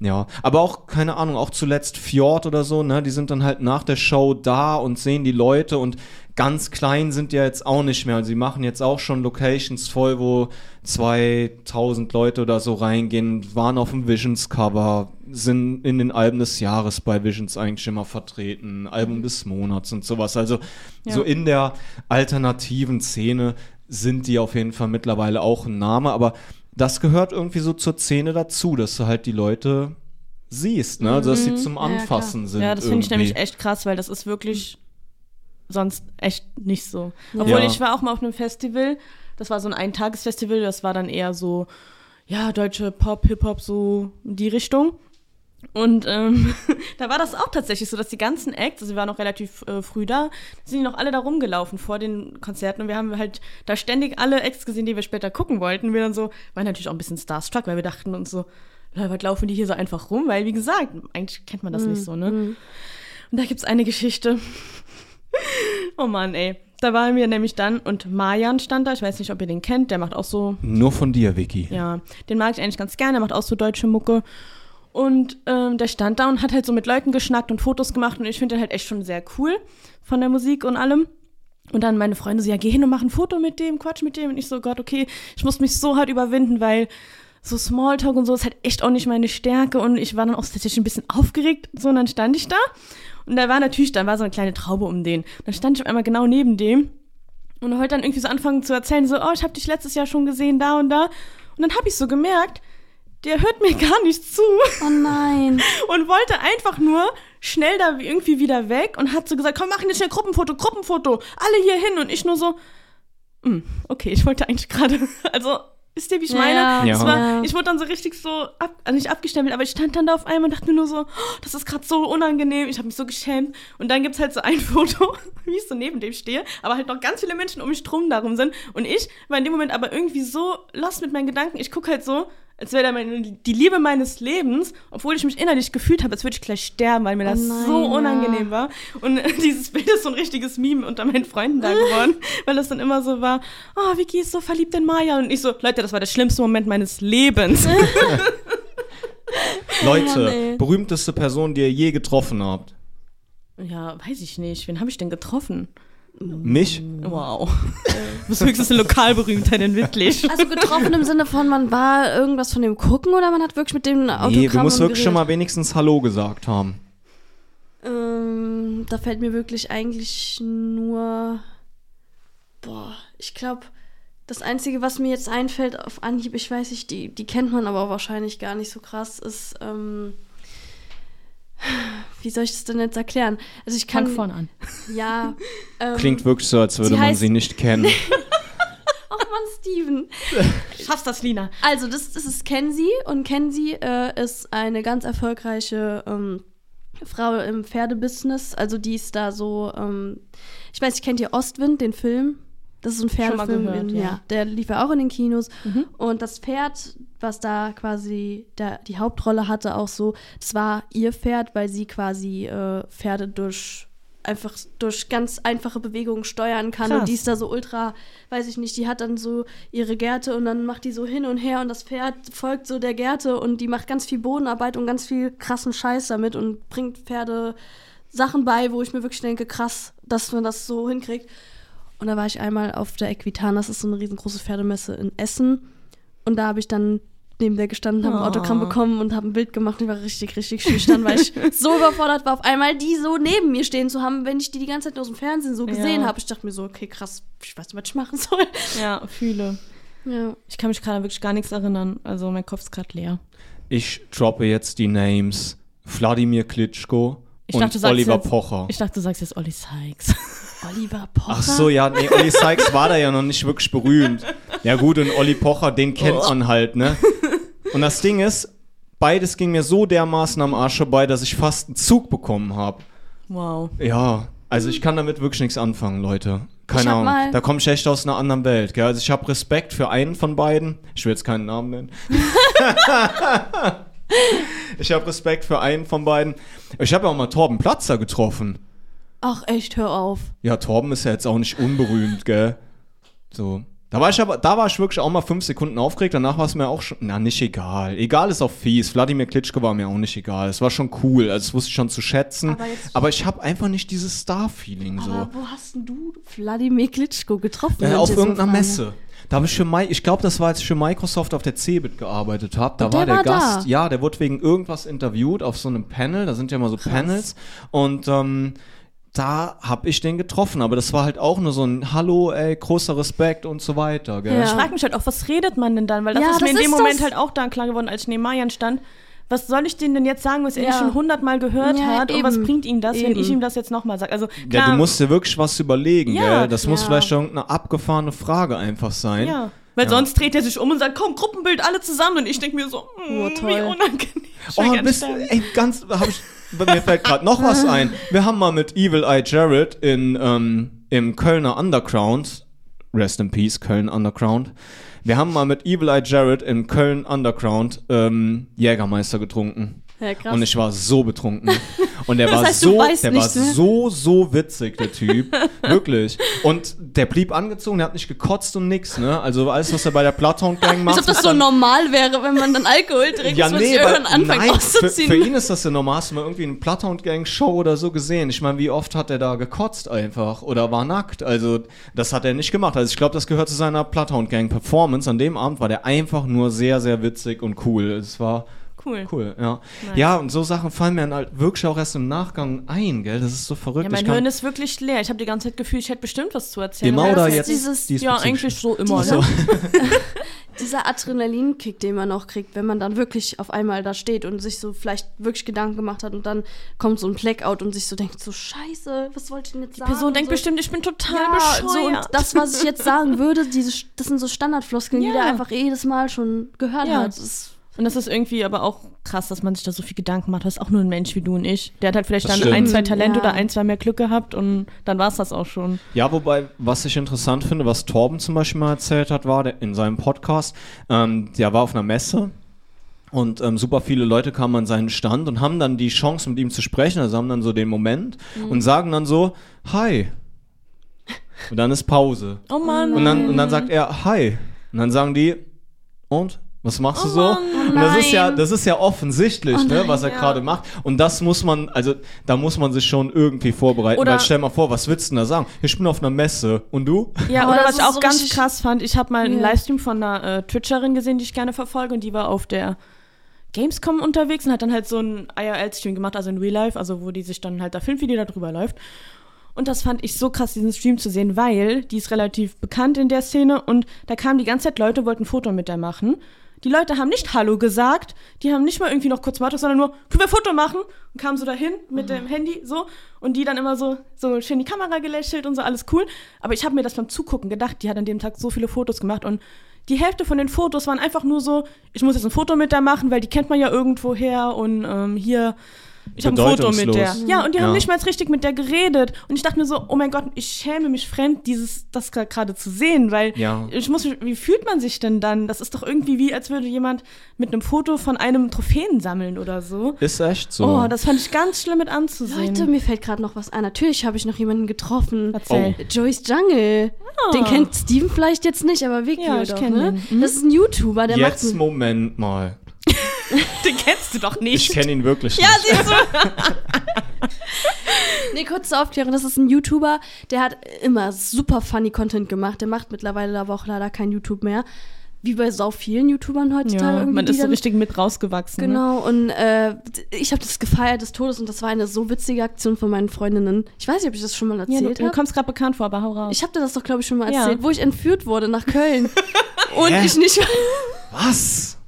Ja, aber auch, keine Ahnung, auch zuletzt Fjord oder so, ne, die sind dann halt nach der Show da und sehen die Leute und ganz klein sind die ja jetzt auch nicht mehr. Also sie machen jetzt auch schon Locations voll, wo 2000 Leute oder so reingehen, waren auf dem Visions-Cover, sind in den Alben des Jahres bei Visions eigentlich immer vertreten, Album des Monats und sowas. Also so in der alternativen Szene sind die auf jeden Fall mittlerweile auch ein Name, aber das gehört irgendwie so zur Szene dazu, dass du halt die Leute siehst, ne? Dass sie zum Ja, klar. Anfassen sind. Ja, das finde ich nämlich echt krass, weil das ist wirklich sonst echt nicht so. Obwohl Ja. ich war auch mal auf einem Festival, das war so ein Eintagesfestival, das war dann eher so, ja, deutsche Pop, Hip-Hop, so die Richtung. Und ähm, da war das auch tatsächlich so, dass die ganzen Acts, also wir waren noch relativ äh, früh da, sind die noch alle da rumgelaufen vor den Konzerten und wir haben halt da ständig alle Acts gesehen, die wir später gucken wollten. Wir dann so, waren natürlich auch ein bisschen starstruck, weil wir dachten uns so, "Leute, was laufen die hier so einfach rum? Weil, wie gesagt, eigentlich kennt man das nicht so, ne? Und da gibt's eine Geschichte. oh Mann, ey. Da waren wir nämlich dann und Marjan stand da, ich weiß nicht, ob ihr den kennt, der macht auch so Nur von dir, Vicky. ja, den mag ich eigentlich ganz gerne, der macht auch so deutsche Mucke. Und ähm, der stand da und hat halt so mit Leuten geschnackt und Fotos gemacht und ich finde den halt echt schon sehr cool von der Musik und allem. Und dann meine Freunde so, ja, geh hin und mach ein Foto mit dem, Quatsch mit dem. Und ich so, Gott, okay, ich muss mich so hart überwinden, weil so Smalltalk und so ist halt echt auch nicht meine Stärke. Und ich war dann auch tatsächlich ein bisschen aufgeregt. So, und dann stand ich da. Und da war natürlich, da war so eine kleine Traube um den. Und dann stand ich auf einmal genau neben dem. Und er wollte dann irgendwie so anfangen zu erzählen, so, oh, ich habe dich letztes Jahr schon gesehen, da und da. Und dann habe ich so gemerkt, der hört mir gar nicht zu Oh nein. und wollte einfach nur schnell da irgendwie wieder weg und hat so gesagt, komm, machen jetzt schnell Gruppenfoto, Gruppenfoto, alle hier hin. Und ich nur so, hm, okay, ich wollte eigentlich gerade, also, wisst ihr, wie ich Ja, meine? ja. Es war, ich wurde dann so richtig so, ab, also nicht abgestempelt, aber ich stand dann da auf einmal und dachte mir nur so, oh, das ist gerade so unangenehm, ich habe mich so geschämt. Und dann gibt's halt so ein Foto, wie ich so neben dem stehe, aber halt noch ganz viele Menschen um mich drum darum sind. Und ich war in dem Moment aber irgendwie so lost mit meinen Gedanken. Ich gucke halt so, als wäre die Liebe meines Lebens, obwohl ich mich innerlich gefühlt habe, als würde ich gleich sterben, weil mir das Oh nein, so ja. unangenehm war. Und dieses Bild ist so ein richtiges Meme unter meinen Freunden da geworden, weil das dann immer so war, oh, Vicky ist so verliebt in Maya. Und ich so, Leute, das war der schlimmste Moment meines Lebens. Leute, ey. berühmteste Person, die ihr je getroffen habt. ja, weiß ich nicht. Wen habe ich denn getroffen? Mich? Wow. Du bist höchstens eine Lokalberühmtheit in Wittlich. Also getroffen im Sinne von, man war irgendwas von dem gucken oder man hat wirklich mit dem Autogramm Nee, du musst wirklich schon geredet? mal wenigstens Hallo gesagt haben. Ähm, da fällt mir wirklich eigentlich nur. Boah, ich glaube, das Einzige, was mir jetzt einfällt auf Anhieb, ich weiß nicht, die, die kennt man aber wahrscheinlich gar nicht so krass, ist. Ähm, wie soll ich das denn jetzt erklären? Also ich kann. Fang vorne an. Ja. Ähm, Klingt wirklich so, als würde sie man heißt- sie nicht kennen. Ach man, Steven. Schaffst das, Lina. Also, das, das ist Kenzie und Kenzie äh, ist eine ganz erfolgreiche ähm, Frau im Pferdebusiness. Also, die ist da so, ähm, ich weiß, nicht, kennt ihr Ostwind, den Film? Das ist ein Pferdefilm. gehört, in, ja. ja. Der lief ja auch in den Kinos. Mhm. Und das Pferd, was da quasi da die Hauptrolle hatte, auch so, das war ihr Pferd, weil sie quasi äh, Pferde durch einfach durch ganz einfache Bewegungen steuern kann Krass. und die ist da so ultra, weiß ich nicht, die hat dann so ihre Gerte und dann macht die so hin und her und das Pferd folgt so der Gerte und die macht ganz viel Bodenarbeit und ganz viel krassen Scheiß damit und bringt Pferde Sachen bei, wo ich mir wirklich denke, krass, dass man das so hinkriegt. Und da war ich einmal auf der Equitan, das ist so eine riesengroße Pferdemesse in Essen. Und da habe ich dann neben der gestanden, habe ein Oh. Autogramm bekommen und habe ein Bild gemacht. Ich war richtig, richtig schüchtern, weil ich so überfordert war, auf einmal die so neben mir stehen zu haben, wenn ich die die ganze Zeit nur aus dem Fernsehen so gesehen Ja. habe. Ich dachte mir so, okay, krass, ich weiß nicht, was ich machen soll. Ja, fühle. Ja. Ich kann mich gerade wirklich gar nichts erinnern. Also mein Kopf ist gerade leer. Ich droppe jetzt die Names Wladimir Klitschko Ich und dachte, du sagst Oliver jetzt- Pocher. Ich dachte, du sagst jetzt Olli Sykes. Oliver Pocher. Ach so, ja, nee, Olli Sykes war da ja noch nicht wirklich berühmt. Ja gut, und Olli Pocher, den kennt Oh. man halt, ne? Und das Ding ist, beides ging mir so dermaßen am Arsch vorbei, dass ich fast einen Zug bekommen habe. Wow. Ja, also ich kann damit wirklich nichts anfangen, Leute. Keine Ahnung. Da komme ich echt aus einer anderen Welt. Gell? Also ich habe Respekt für einen von beiden. Ich will jetzt keinen Namen nennen. ich habe Respekt für einen von beiden. Ich habe ja auch mal Torben Platzer getroffen. Ach echt, hör auf. Ja, Torben ist ja jetzt auch nicht unberühmt, gell? So. Da war ich aber, da war ich wirklich auch mal fünf Sekunden aufgeregt, danach war es mir auch schon, na, nicht egal. Egal ist auch fies. Wladimir Klitschko war mir auch nicht egal. Es war schon cool, also das wusste ich schon zu schätzen. Aber Aber ich habe einfach nicht dieses Star-Feeling so. Aber wo hast denn du Wladimir Klitschko getroffen? Äh, auf irgendeiner? Messe. Da habe ich für Mi ich glaube, das war, als ich für Microsoft auf der CeBIT gearbeitet habe. Da Und war der der war Gast. da? Ja, der wurde wegen irgendwas interviewt auf so einem Panel. Da sind ja immer so Panels. Und ähm, da habe ich den getroffen. Aber das war halt auch nur so ein Hallo, ey, großer Respekt und so weiter. Gell? Ja. Ich frage mich halt auch, was redet man denn dann? Weil das Ja, ist mir das in dem Moment das. halt auch dann klar geworden, als ich neben Marian stand. Was soll ich denen denn jetzt sagen, was er Ja. nicht schon hundertmal gehört Ja, hat? Und was eben. bringt ihm das, wenn Eben. ich ihm das jetzt nochmal sage? Also, Ja, klar, du musst dir wirklich was überlegen, Ja. gell? Das muss Ja. vielleicht irgendeine abgefahrene Frage einfach sein. Ja. Weil Ja. sonst dreht er sich um und sagt, komm, Gruppenbild, alle zusammen. Und ich denke mir so, mm, Oh, wie toll. unangenehm. Ich will Oh, bist, ey, ganz, hab ich, mir fällt gerade noch was ein. Wir haben mal mit Evil Eye Jared in, ähm, im Kölner Underground, Rest in Peace, Köln Underground. Wir haben mal mit Evil Eye Jared im Köln Underground ähm, Jägermeister getrunken. Ja. Und ich war so betrunken. Und der Das war heißt, so, der nicht, war ne? so, so witzig, der Typ. Wirklich. Und der blieb angezogen, der hat nicht gekotzt und nix, ne? Also alles, was er bei der Bloodhound Gang macht. Als ob das so normal wäre, wenn man dann Alkohol trinkt, ja, dass man nee, sich irgendwann anfängt nein, für, auszuziehen. für ihn ist das ja normal. Hast du mal irgendwie eine Bloodhound Gang Show oder so gesehen? Ich meine, wie oft hat er da gekotzt einfach oder war nackt? Also, das hat er nicht gemacht. Also, ich glaube, das gehört zu seiner Bloodhound Gang Performance. An dem Abend war der einfach nur sehr, sehr witzig und cool. Es war Cool. cool, ja. Nice. Ja, und so Sachen fallen mir dann halt wirklich auch erst im Nachgang ein, gell? Das ist so verrückt. Ja, mein Hirn ist wirklich leer. Ich habe die ganze Zeit Gefühl, ich hätte bestimmt was zu erzählen. immer Aber oder jetzt dieses- Ja, eigentlich so immer. Dieser- Ne? Dieser Adrenalinkick, den man auch kriegt, wenn man dann wirklich auf einmal da steht und sich so vielleicht wirklich Gedanken gemacht hat und dann kommt so ein Blackout und sich so denkt, so scheiße, was wollte ich denn jetzt Die sagen? Person und denkt so. bestimmt, ich bin total ja, bescheuert. so und das, was ich jetzt sagen würde, diese, das sind so Standardfloskeln, die Ja. der einfach jedes Mal schon gehört Ja. hat. Das ist, Und das ist irgendwie aber auch krass, dass man sich da so viel Gedanken macht. Das ist auch nur ein Mensch wie du und ich. Der hat halt vielleicht Das dann ein, stimmt. zwei Talente Ja. oder ein, zwei mehr Glück gehabt und dann war es das auch schon. Ja, wobei, was ich interessant finde, was Torben zum Beispiel mal erzählt hat, war der, in seinem Podcast, ähm, der war auf einer Messe und ähm, super viele Leute kamen an seinen Stand und haben dann die Chance, mit ihm zu sprechen, also haben dann so den Moment und sagen dann so, hi. Und dann ist Pause. Oh Mann. Und dann, und dann sagt er, hi. Und dann sagen die, und? Was machst du Oh so? Mann. und das ist ja, das ist ja offensichtlich, Oh ne, nein, was er ja. gerade macht. Und das muss man, also da muss man sich schon irgendwie vorbereiten. Oder- weil stell mal vor, was willst du denn da sagen? Ich bin auf einer Messe. Und du? Ja, Aber oder das was ich ist auch so ganz krass fand, ich habe mal einen. Livestream von einer äh, Twitcherin gesehen, die ich gerne verfolge und die war auf der Gamescom unterwegs und hat dann halt so einen IRL-Stream gemacht, also in Real Life, also wo die sich dann halt da filmt, wie die da drüber läuft. Und das fand ich so krass, diesen Stream zu sehen, weil die ist relativ bekannt in der Szene und da kamen die ganze Zeit Leute, wollten ein Foto mit der machen. Die Leute haben nicht Hallo gesagt, die haben nicht mal irgendwie noch kurz Warte, sondern nur, können wir ein Foto machen? Und kamen so dahin mit dem Handy so und die dann immer so, so schön die Kamera gelächelt und so, alles cool. Aber ich habe mir das beim Zugucken gedacht, die hat an dem Tag so viele Fotos gemacht und die Hälfte von den Fotos waren einfach nur so, ich muss jetzt ein Foto mit der machen, weil die kennt man ja irgendwo her und ähm, hier, ich habe ein Foto mit der. Ja, und die haben Ja. nicht mal richtig mit der geredet. Und ich dachte mir so, oh mein Gott, ich schäme mich fremd, dieses, das gerade zu sehen, weil Ja. ich muss, mich- wie fühlt man sich denn dann? Das ist doch irgendwie wie, als würde jemand mit einem Foto von einem Trophäen sammeln oder so. Ist echt so. Oh, das fand ich ganz schlimm mit anzusehen. Leute, mir fällt gerade noch was ein. Natürlich habe ich noch jemanden getroffen. Erzähl. Joyce Jungle. Ah. Den kennt Steven vielleicht jetzt nicht, aber Vicky Ja, ich doch, ne? den. Das ist ein YouTuber, der Jetzt macht... Moment mal. Den kennst du doch nicht. Ich kenne ihn wirklich Ja, nicht. siehst du. nee, kurze Aufklärung. Das ist ein YouTuber, der hat immer super funny Content gemacht. Der macht mittlerweile aber auch leider kein YouTube mehr. Wie bei so vielen YouTubern heutzutage. ja, irgendwie, man ist so richtig mit rausgewachsen. Ne? Genau, und äh, ich habe das gefeiert des Todes und das war eine so witzige Aktion von meinen Freundinnen. Ich weiß nicht, ob ich das schon mal Ja, du, erzählt du habe. kommst gerade bekannt vor, aber hau raus. Ich habe dir das doch, glaube ich, schon mal Ja. erzählt, wo ich entführt wurde nach Köln. und Hä? ich nicht. Was?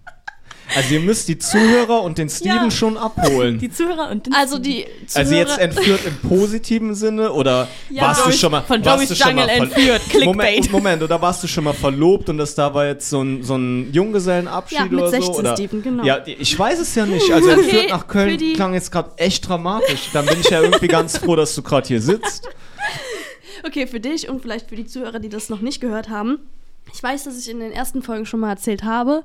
Also ihr müsst die Zuhörer und den Steven Ja. schon abholen. die Zuhörer und den Also die also Zuhörer- jetzt entführt im positiven Sinne oder Ja, warst du schon mal von warst Joyce du schon Jungle mal entführt, Clickbait. Moment, Moment, oder warst du schon mal verlobt und das da war jetzt so ein, so ein Junggesellenabschied Ja, mit oder 16 so? Oder? Steven, genau. Ja, ich weiß es ja nicht. Also Okay, entführt nach Köln klang jetzt gerade echt dramatisch. Dann bin ich ja irgendwie ganz froh, dass du gerade hier sitzt. Okay, für dich und vielleicht für die Zuhörer, die das noch nicht gehört haben. Ich weiß, dass ich in den ersten Folgen schon mal erzählt habe,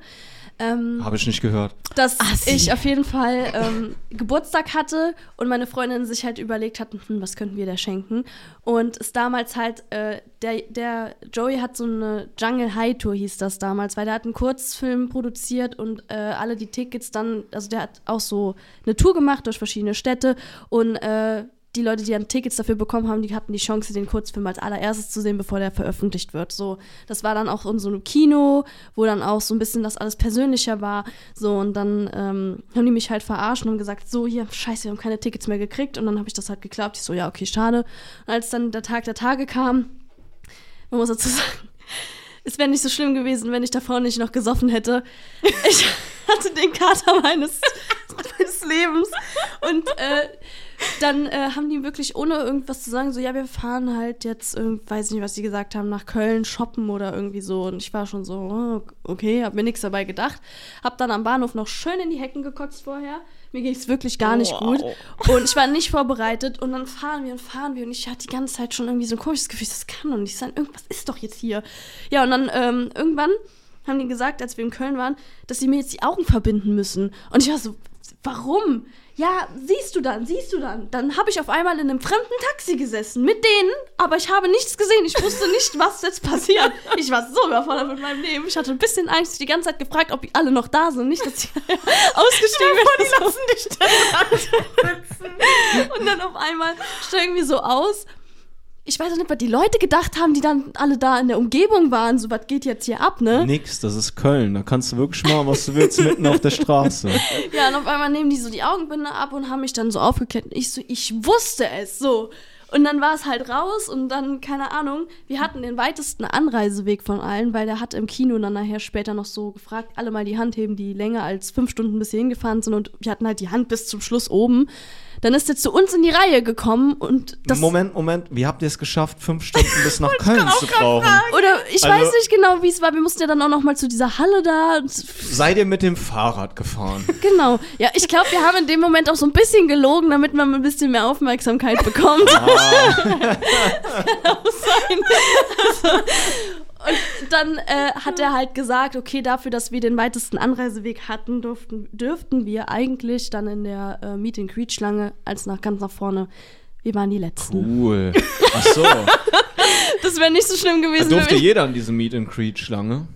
ähm, Habe ich nicht gehört. dass Assi. ich auf jeden Fall ähm, Geburtstag hatte und meine Freundinnen sich halt überlegt hatten, hm, was könnten wir da schenken. Und es damals halt, äh, der, der Joey hat so eine Jungle High Tour, hieß das damals, weil der hat einen Kurzfilm produziert und äh, alle die Tickets dann, also der hat auch so eine Tour gemacht durch verschiedene Städte und äh, die Leute, die dann Tickets dafür bekommen haben, die hatten die Chance, den Kurzfilm als allererstes zu sehen, bevor der veröffentlicht wird. So, das war dann auch in so einem Kino, wo dann auch so ein bisschen das alles persönlicher war. So, und dann ähm, haben die mich halt verarscht und gesagt, so, hier, scheiße, wir haben keine Tickets mehr gekriegt. Und dann habe ich das halt geglaubt. Ich so, ja, okay, schade. Und als dann der Tag der Tage kam, man muss dazu sagen, es wäre nicht so schlimm gewesen, wenn ich davor nicht noch gesoffen hätte. Ich hatte den Kater meines meines Lebens. Und äh, dann äh, haben die wirklich ohne irgendwas zu sagen, so, ja, wir fahren halt jetzt, irgend, weiß nicht, was die gesagt haben, nach Köln shoppen oder irgendwie so. Und ich war schon so, oh, okay, hab mir nichts dabei gedacht. Hab dann am Bahnhof noch schön in die Hecken gekotzt vorher. Mir ging es wirklich gar nicht Wow. gut. Und ich war nicht vorbereitet. Und dann fahren wir und fahren wir. Und ich hatte die ganze Zeit schon irgendwie so ein komisches Gefühl, das kann doch nicht sein. Irgendwas ist doch jetzt hier. Ja, und dann ähm, irgendwann haben die gesagt, als wir in Köln waren, dass sie mir jetzt die Augen verbinden müssen. Und ich war so, warum? Ja, siehst du dann, siehst du dann. Dann habe ich auf einmal in einem fremden Taxi gesessen mit denen, aber ich habe nichts gesehen. Ich wusste nicht, was jetzt passiert. Ich war so überfordert mit meinem Leben. Ich hatte ein bisschen Angst, die ganze Zeit gefragt, ob die alle noch da sind. Nicht, dass sie ausgestiegen sind. Die lassen dich dann Und dann auf einmal steigen wir so aus. Ich weiß auch nicht, was die Leute gedacht haben, die dann alle da in der Umgebung waren. So, was geht jetzt hier ab, ne? Nix, das ist Köln. Da kannst du wirklich machen, was du willst, mitten auf der Straße. Ja, und auf einmal nehmen die so die Augenbinde ab und haben mich dann so aufgeklärt. Und ich so, ich wusste es, so. Und dann war es halt raus und dann, keine Ahnung, wir hatten den weitesten Anreiseweg von allen, weil der hat im Kino dann nachher später noch so gefragt, alle mal die Hand heben, die länger als fünf Stunden bis hierhin gefahren sind und wir hatten halt die Hand bis zum Schluss oben. Dann ist er zu uns in die Reihe gekommen und das. Moment, Moment. Wie habt ihr es geschafft, fünf Stunden bis nach Köln zu brauchen? Oder ich Also- weiß nicht genau, wie es war. Wir mussten ja dann auch noch mal zu dieser Halle da. Seid ihr mit dem Fahrrad gefahren? Genau. Ja, ich glaube, wir haben in dem Moment auch so ein bisschen gelogen, damit man ein bisschen mehr Aufmerksamkeit bekommt. Kann auch sein. Also, und dann äh, hat er halt gesagt, okay, dafür, dass wir den weitesten Anreiseweg hatten, durften, dürften wir eigentlich dann in der äh, Meet and Greet Schlange als nach ganz nach vorne. Wir waren die letzten. Cool. Ach so. Das wäre nicht so schlimm Da gewesen. wenn durfte jeder an diese Meet and Greet Schlange.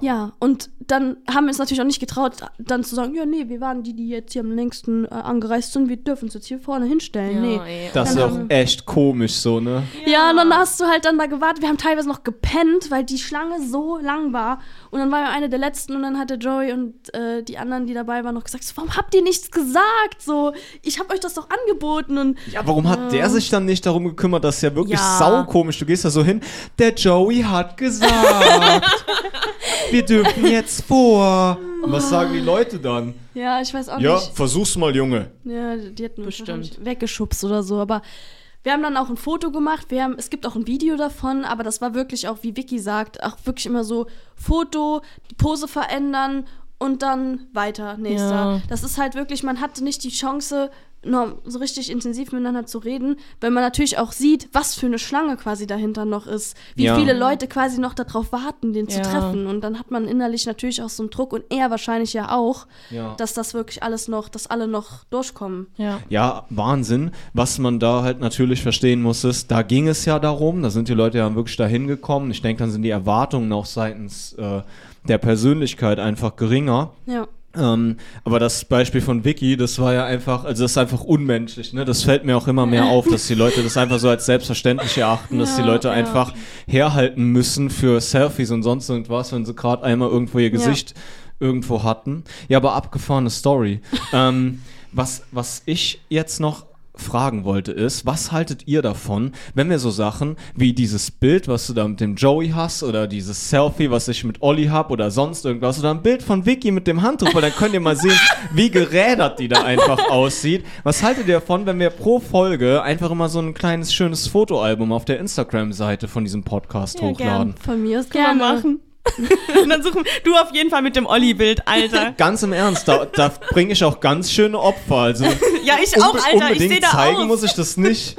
Ja, und dann haben wir es natürlich auch nicht getraut, dann zu sagen, ja, nee, wir waren die, die jetzt hier am längsten äh, angereist sind, wir dürfen uns jetzt hier vorne hinstellen. nee. ey. Das ist auch echt komisch so, ne? Ja. und dann hast du halt dann da gewartet. Wir haben teilweise noch gepennt, weil die Schlange so lang war. Und dann war wir eine der letzten und dann hatte Joey und äh, die anderen, die dabei waren, noch gesagt, so, warum habt ihr nichts gesagt? So, ich habe euch das doch angeboten und Ja, warum hat der sich dann nicht darum gekümmert? Das ist ja wirklich Ja. saukomisch. Du gehst da so hin, der Joey hat gesagt, wir dürfen jetzt vor. Und was sagen die Leute dann? ja, ich weiß auch Ja, nicht. versuch's mal, Junge. Ja, die hätten Bestimmt. weggeschubst oder so, aber wir haben dann auch ein Foto gemacht, wir haben, es gibt auch ein Video davon, aber das war wirklich auch, wie Vicky sagt, auch wirklich immer so Foto, die Pose verändern und dann weiter, nächster. Ja. Das ist halt wirklich, man hatte nicht die Chance, so richtig intensiv miteinander zu reden, weil man natürlich auch sieht, was für eine Schlange quasi dahinter noch ist, wie Ja. viele Leute quasi noch darauf warten, den zu Ja. treffen und dann hat man innerlich natürlich auch so einen Druck und er wahrscheinlich ja auch, Ja. dass das wirklich alles noch, dass alle noch durchkommen. Ja. Ja, Wahnsinn. Was man da halt natürlich verstehen muss, ist, da ging es ja darum, da sind die Leute ja wirklich dahin gekommen. Ich denke, dann sind die Erwartungen auch seitens äh, der Persönlichkeit einfach geringer. Ja. Ähm, aber das Beispiel von Vicky, das war ja einfach, also das ist einfach unmenschlich, ne? Das fällt mir auch immer mehr auf, dass die Leute das einfach so als selbstverständlich erachten, dass die Ja, Leute ja. einfach herhalten müssen für Selfies und sonst irgendwas, wenn sie gerade einmal irgendwo ihr Gesicht irgendwo hatten. Ja, aber abgefahrene Story. ähm, was, was ich jetzt noch fragen wollte ist, was haltet ihr davon, wenn wir so Sachen wie dieses Bild, was du da mit dem Joey hast oder dieses Selfie, was ich mit Olli hab oder sonst irgendwas oder ein Bild von Vicky mit dem Handtuch, weil dann könnt ihr mal sehen, wie gerädert die da einfach aussieht. Was haltet ihr davon, wenn wir pro Folge einfach immer so ein kleines schönes Fotoalbum auf der Instagram-Seite von diesem Podcast Ja, hochladen? Von mir aus Können wir machen. Und dann suchen du auf jeden Fall mit dem Olli-Bild, Alter. Ganz im Ernst, da, da bringe ich auch ganz schöne Opfer. Also Ja, ich auch, Alter. Ich unbedingt sehe da zeigen aus. muss ich das nicht.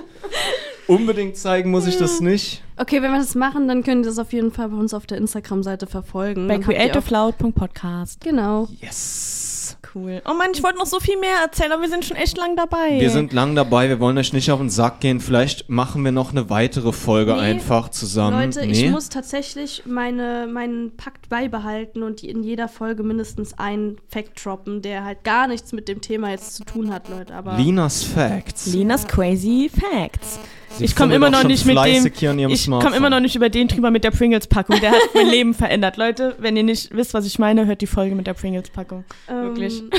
Unbedingt zeigen muss ich das nicht. Okay, wenn wir das machen, dann könnt ihr das auf jeden Fall bei uns auf der Instagram-Seite verfolgen. Bei creativeloud.podcast. Genau. Yes. Cool. Oh Mann, ich wollte noch so viel mehr erzählen, aber wir sind schon echt lang dabei. Wir sind lang dabei, wir wollen euch nicht auf den Sack gehen. Vielleicht machen wir noch eine weitere Folge Nee, einfach zusammen. Leute, nee? ich muss tatsächlich meine, meinen Pakt beibehalten und in jeder Folge mindestens einen Fact droppen, der halt gar nichts mit dem Thema jetzt zu tun hat, Leute. Aber Linas Facts. Linas Crazy Facts. Sie ich komme immer noch nicht mit dem. Ich komme immer noch nicht über den drüber mit der Pringles-Packung. Der hat mein Leben verändert. Leute, wenn ihr nicht wisst, was ich meine, hört die Folge mit der Pringles-Packung. ähm, wirklich.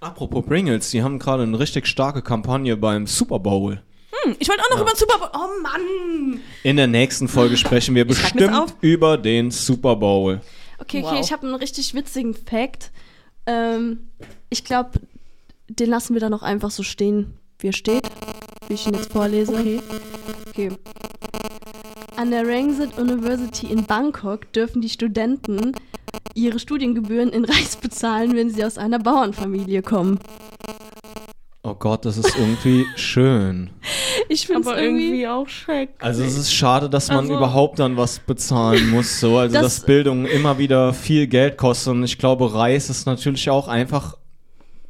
Apropos Pringles, die haben gerade eine richtig starke Kampagne beim Super Bowl. Hm, ich wollte auch noch über den Super Bowl. Oh Mann! In der nächsten Folge sprechen wir bestimmt über den Super Bowl. Okay, okay, Wow. ich habe einen richtig witzigen Fact. Ähm, ich glaube, den lassen wir dann auch einfach so stehen, wie er steht. Wie ich ihn jetzt vorlese. Okay. Okay. An der Rangsit University in Bangkok dürfen die Studenten ihre Studiengebühren in Reis bezahlen, wenn sie aus einer Bauernfamilie kommen. Oh Gott, das ist irgendwie schön. Ich finde es irgendwie, irgendwie auch schrecklich. Also es ist schade, dass man Also- überhaupt dann was bezahlen muss. So. Also Das- dass Bildung immer wieder viel Geld kostet. Und ich glaube, Reis ist natürlich auch einfach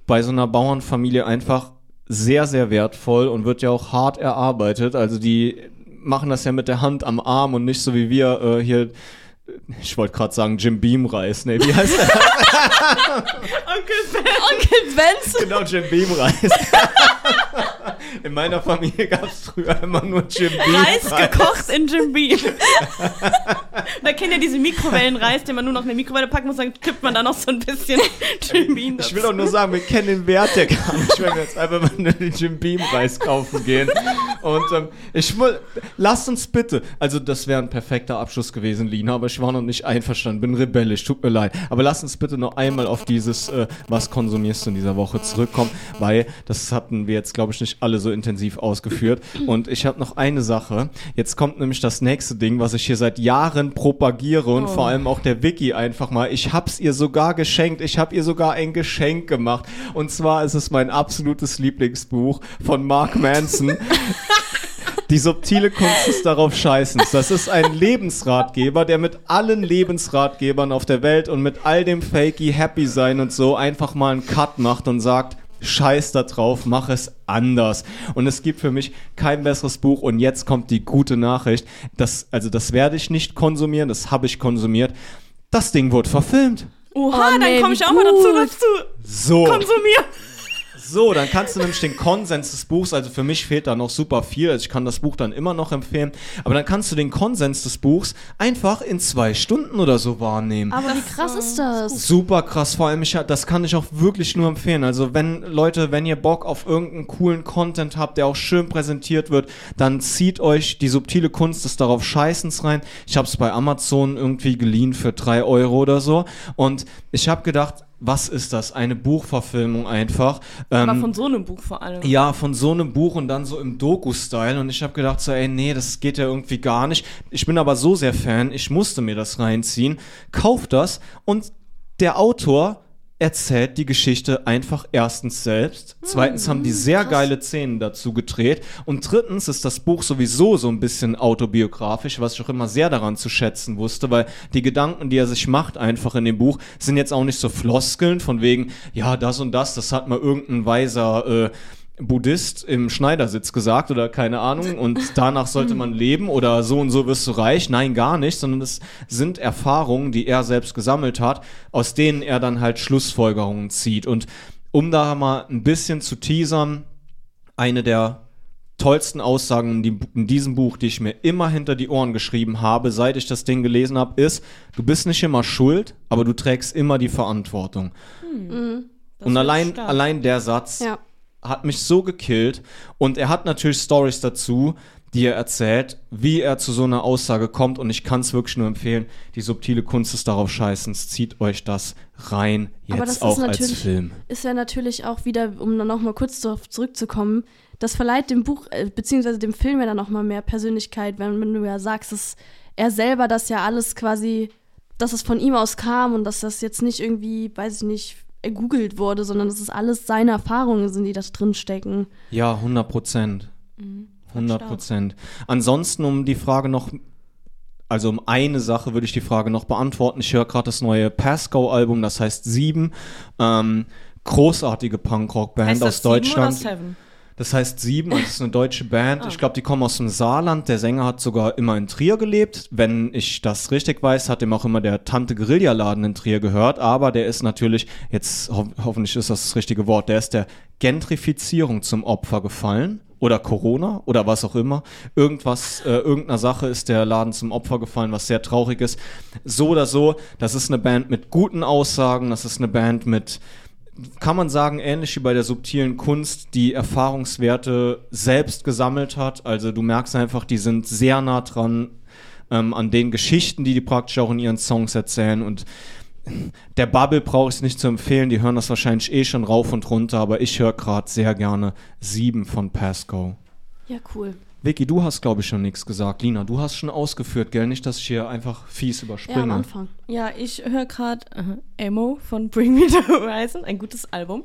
bei so einer Bauernfamilie einfach sehr, sehr wertvoll und wird ja auch hart erarbeitet. Also die machen das ja mit der Hand am Arm und nicht so wie wir äh, hier. Ich wollte gerade sagen Jim Beam Reis. Nee, wie heißt der? Onkel Ben. Onkel Benz. genau, Jim Beam Reis. In meiner Familie gab es früher immer nur Jim Beam Reis gekocht in Jim Beam. da kennt ihr diese Mikrowellenreis, den man nur noch in eine Mikrowelle packen muss, dann kippt man da noch so ein bisschen Jim Beam Ich will auch nur sagen, wir kennen den Wert ja gar nicht, wenn wir jetzt einfach mal den Jim Beam Reis kaufen gehen. Und ähm, ich will, lasst uns bitte, also das wäre ein perfekter Abschluss gewesen, Lina, aber ich war noch nicht einverstanden, bin rebellisch, tut mir leid. Aber lasst uns bitte noch einmal auf dieses, äh, was konsumierst du in dieser Woche zurückkommen, weil das hatten wir jetzt, glaube ich, nicht alle so intensiv ausgeführt. Und ich habe noch eine Sache. Jetzt kommt nämlich das nächste Ding, was ich hier seit Jahren propagiere und Oh. vor allem auch der Wiki einfach mal. Ich hab's ihr sogar geschenkt. Ich habe ihr sogar ein Geschenk gemacht. Und zwar ist es mein absolutes Lieblingsbuch von Mark Manson. Die subtile Kunst des darauf Scheißens. Das ist ein Lebensratgeber, der mit allen Lebensratgebern auf der Welt und mit all dem Fakey Happy sein und so einfach mal einen Cut macht und sagt, Scheiß da drauf, mach es anders. Und es gibt für mich kein besseres Buch. Und jetzt kommt die gute Nachricht. Das, also das werde ich nicht konsumieren, das habe ich konsumiert. Das Ding wurde verfilmt. Oha, Oh, nee, dann komme ich auch mal dazu, gut. das zu So. konsumieren. So, dann kannst du nämlich den Konsens des Buchs, also für mich fehlt da noch super viel, also ich kann das Buch dann immer noch empfehlen, aber dann kannst du den Konsens des Buchs einfach in zwei Stunden oder so wahrnehmen. Aber wie krass ist das? Super krass, vor allem, ich, das kann ich auch wirklich nur empfehlen. Also wenn, Leute, wenn ihr Bock auf irgendeinen coolen Content habt, der auch schön präsentiert wird, dann zieht euch die subtile Kunst des darauf Scheißens rein. Ich habe es bei Amazon irgendwie geliehen für drei Euro oder so und ich habe gedacht, was ist das? Eine Buchverfilmung einfach. Aber Ähm, von so einem Buch vor allem. ja, von so einem Buch und dann so im Doku-Style. Und ich habe gedacht, so, ey, nee, das geht ja irgendwie gar nicht. Ich bin aber so sehr Fan, ich musste mir das reinziehen. Kauf das und der Autor erzählt die Geschichte einfach erstens selbst. Zweitens haben die sehr geile Szenen dazu gedreht. Und drittens ist das Buch sowieso so ein bisschen autobiografisch, was ich auch immer sehr daran zu schätzen wusste, weil die Gedanken, die er sich macht, einfach in dem Buch, sind jetzt auch nicht so Floskeln von wegen, ja, das und das, das hat mal irgendein weiser äh, Buddhist im Schneidersitz gesagt oder keine Ahnung und danach sollte man leben oder so und so wirst du reich. Nein, gar nicht, sondern es sind Erfahrungen, die er selbst gesammelt hat, aus denen er dann halt Schlussfolgerungen zieht. Und um da mal ein bisschen zu teasern, eine der tollsten Aussagen in, die, in diesem Buch, die ich mir immer hinter die Ohren geschrieben habe, seit ich das Ding gelesen habe, ist, du bist nicht immer schuld, aber du trägst immer die Verantwortung. Das Und wird allein, stark. allein der Satz Ja. Hat mich so gekillt. Und er hat natürlich Stories dazu, die er erzählt, wie er zu so einer Aussage kommt. Und ich kann es wirklich nur empfehlen. Die subtile Kunst des darauf Scheißens. Zieht euch das rein. Jetzt ist auch als natürlich- Film. Ist ja natürlich auch wieder, um dann nochmal kurz darauf zurückzukommen, das verleiht dem Buch, äh, beziehungsweise dem Film ja dann nochmal mehr Persönlichkeit, wenn, wenn du ja sagst, dass er selber das ja alles quasi, dass es von ihm aus kam und dass das jetzt nicht irgendwie, weiß ich nicht, ergoogelt wurde, sondern dass es alles seine Erfahrungen sind, die da drin stecken. Ja, 100 Prozent. Mhm. 100 Prozent. Ansonsten, um die Frage noch, also um eine Sache würde ich die Frage noch beantworten. Ich höre gerade das neue Pasco-Album, das heißt Sieben. Ähm, großartige Punkrock-Band aus das Sieben oder Deutschland. Seven? Das heißt Sieben, das ist eine deutsche Band. Ah. Ich glaube, die kommen aus dem Saarland. Der Sänger hat sogar immer in Trier gelebt. Wenn ich das richtig weiß, hat ihm auch immer der Tante Guerilla-Laden in Trier gehört. Aber der ist natürlich, jetzt ho hoffentlich ist das das richtige Wort, der ist der Gentrifizierung zum Opfer gefallen. Oder Corona oder was auch immer. Irgendwas, äh, irgendeiner Sache ist der Laden zum Opfer gefallen, was sehr traurig ist. So oder so, das ist eine Band mit guten Aussagen, das ist eine Band mit kann man sagen, ähnlich wie bei der subtilen Kunst, die Erfahrungswerte selbst gesammelt hat. Also du merkst einfach, die sind sehr nah dran ähm, an den Geschichten, die die praktisch auch in ihren Songs erzählen und der Bubble brauche ich nicht zu empfehlen, die hören das wahrscheinlich eh schon rauf und runter, aber ich höre gerade sehr gerne 7 von Pasco. Ja, cool. Vicky, du hast, glaube ich, schon nichts gesagt. Lina, du hast schon ausgeführt, gell? Nicht, dass ich hier einfach fies Ja, am überspringe. Anfang. Ja, ich höre gerade äh, Emo von Bring Me the Horizon, ein gutes Album.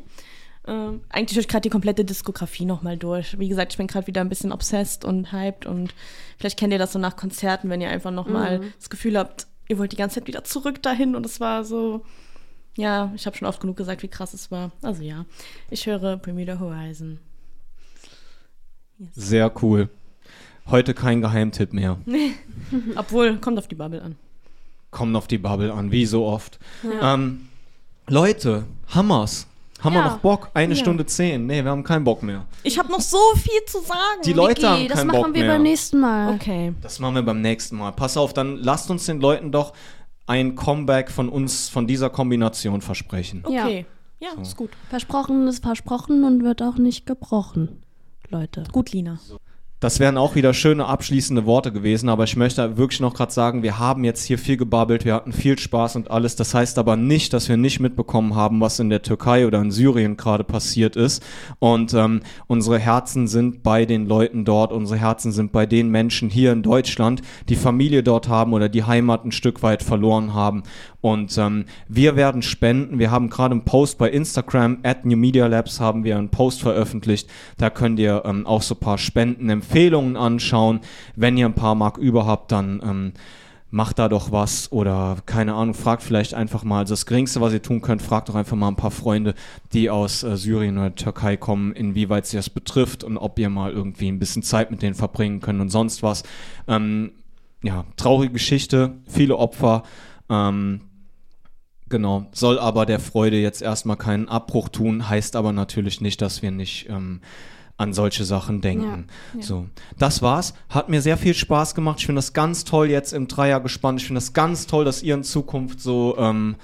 Ähm, eigentlich höre ich gerade die komplette Diskografie nochmal durch. Wie gesagt, ich bin gerade wieder ein bisschen obsessed und hyped und vielleicht kennt ihr das so nach Konzerten, wenn ihr einfach nochmal Mhm. das Gefühl habt, ihr wollt die ganze Zeit wieder zurück dahin und es war so, ja, ich habe schon oft genug gesagt, wie krass es war. Also ja, ich höre Bring Me the Horizon. Sehr cool. Heute kein Geheimtipp mehr. Obwohl, kommt auf die Bubble an. Kommt auf die Bubble an, wie so oft. Ähm, Leute, Hammers. Haben wir Ja. noch Bock? Eine Ja. Stunde zehn. Nee, wir haben keinen Bock mehr. Ich habe noch so viel zu sagen. Die Leute haben Vicky, das keinen machen Bock wir mehr. beim nächsten Mal. Okay. Das machen wir beim nächsten Mal. Pass auf, dann lasst uns den Leuten doch ein Comeback von uns, von dieser Kombination versprechen. Ja. Okay. Ja, So. ist gut. Versprochen ist versprochen und wird auch nicht gebrochen. Leute. Gut, Lina. Das wären auch wieder schöne abschließende Worte gewesen, aber ich möchte wirklich noch gerade sagen, wir haben jetzt hier viel gebabbelt, wir hatten viel Spaß und alles. Das heißt aber nicht, dass wir nicht mitbekommen haben, was in der Türkei oder in Syrien gerade passiert ist. Und ähm, unsere Herzen sind bei den Leuten dort, unsere Herzen sind bei den Menschen hier in Deutschland, die Familie dort haben oder die Heimat ein Stück weit verloren haben. Und ähm, wir werden spenden. Wir haben gerade einen Post bei Instagram, at New Media Labs haben wir einen Post veröffentlicht. Da könnt ihr ähm, auch so ein paar Spendenempfehlungen anschauen. Wenn ihr ein paar Mark über habt, dann ähm, macht da doch was oder keine Ahnung, fragt vielleicht einfach mal. Also das Geringste, was ihr tun könnt, fragt doch einfach mal ein paar Freunde, die aus äh, Syrien oder Türkei kommen, inwieweit sie das betrifft und ob ihr mal irgendwie ein bisschen Zeit mit denen verbringen könnt und sonst was. Ähm, ja, traurige Geschichte, viele Opfer. Ähm, Genau, soll aber der Freude jetzt erstmal keinen Abbruch tun, heißt aber natürlich nicht, dass wir nicht ähm, an solche Sachen denken. So, das war's. Hat mir sehr viel Spaß gemacht. Ich finde das ganz toll jetzt im Dreier gespannt. Ich finde das ganz toll, dass ihr in Zukunft so ähm,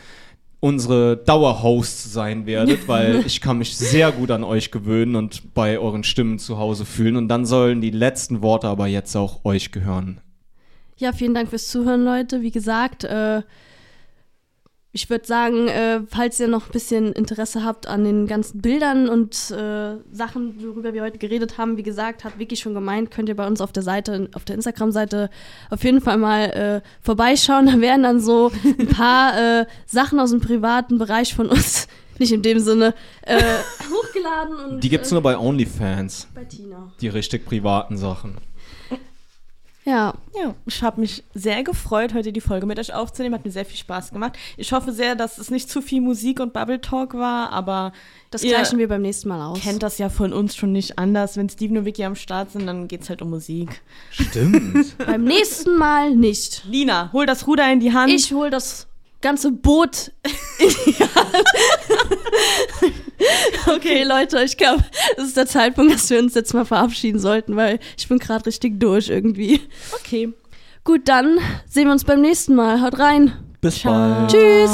unsere Dauerhosts sein werdet, weil ich kann mich sehr gut an euch gewöhnen und bei euren Stimmen zu Hause fühlen. Und dann sollen die letzten Worte aber jetzt auch euch gehören. Ja, vielen Dank fürs Zuhören, Leute. Wie gesagt, äh, ich würde sagen, äh, falls ihr noch ein bisschen Interesse habt an den ganzen Bildern und äh, Sachen, worüber wir heute geredet haben, wie gesagt, hat Vicky schon gemeint, könnt ihr bei uns auf der Seite, auf der Instagram-Seite auf jeden Fall mal äh, vorbeischauen. Da werden dann so ein paar äh, Sachen aus dem privaten Bereich von uns, nicht in dem Sinne, äh, hochgeladen und Die gibt's äh, nur bei OnlyFans, bei Tina. die richtig privaten Sachen. Ja, Ja, ich habe mich sehr gefreut, heute die Folge mit euch aufzunehmen. Hat mir sehr viel Spaß gemacht. Ich hoffe sehr, dass es nicht zu viel Musik und Bubble Talk war, aber das Ihr gleichen wir beim nächsten Mal aus. kennt das ja von uns schon nicht anders. Wenn Steven und Vicky am Start sind, dann geht's halt um Musik. Stimmt. Beim nächsten Mal nicht. Lina, hol das Ruder in die Hand. Ich hol das ganze Boot. okay, Leute, ich glaube, es ist der Zeitpunkt, dass wir uns jetzt mal verabschieden sollten, weil ich bin gerade richtig durch irgendwie. okay. Gut, dann sehen wir uns beim nächsten Mal. Haut rein. Bis Ciao. bald. Tschüss.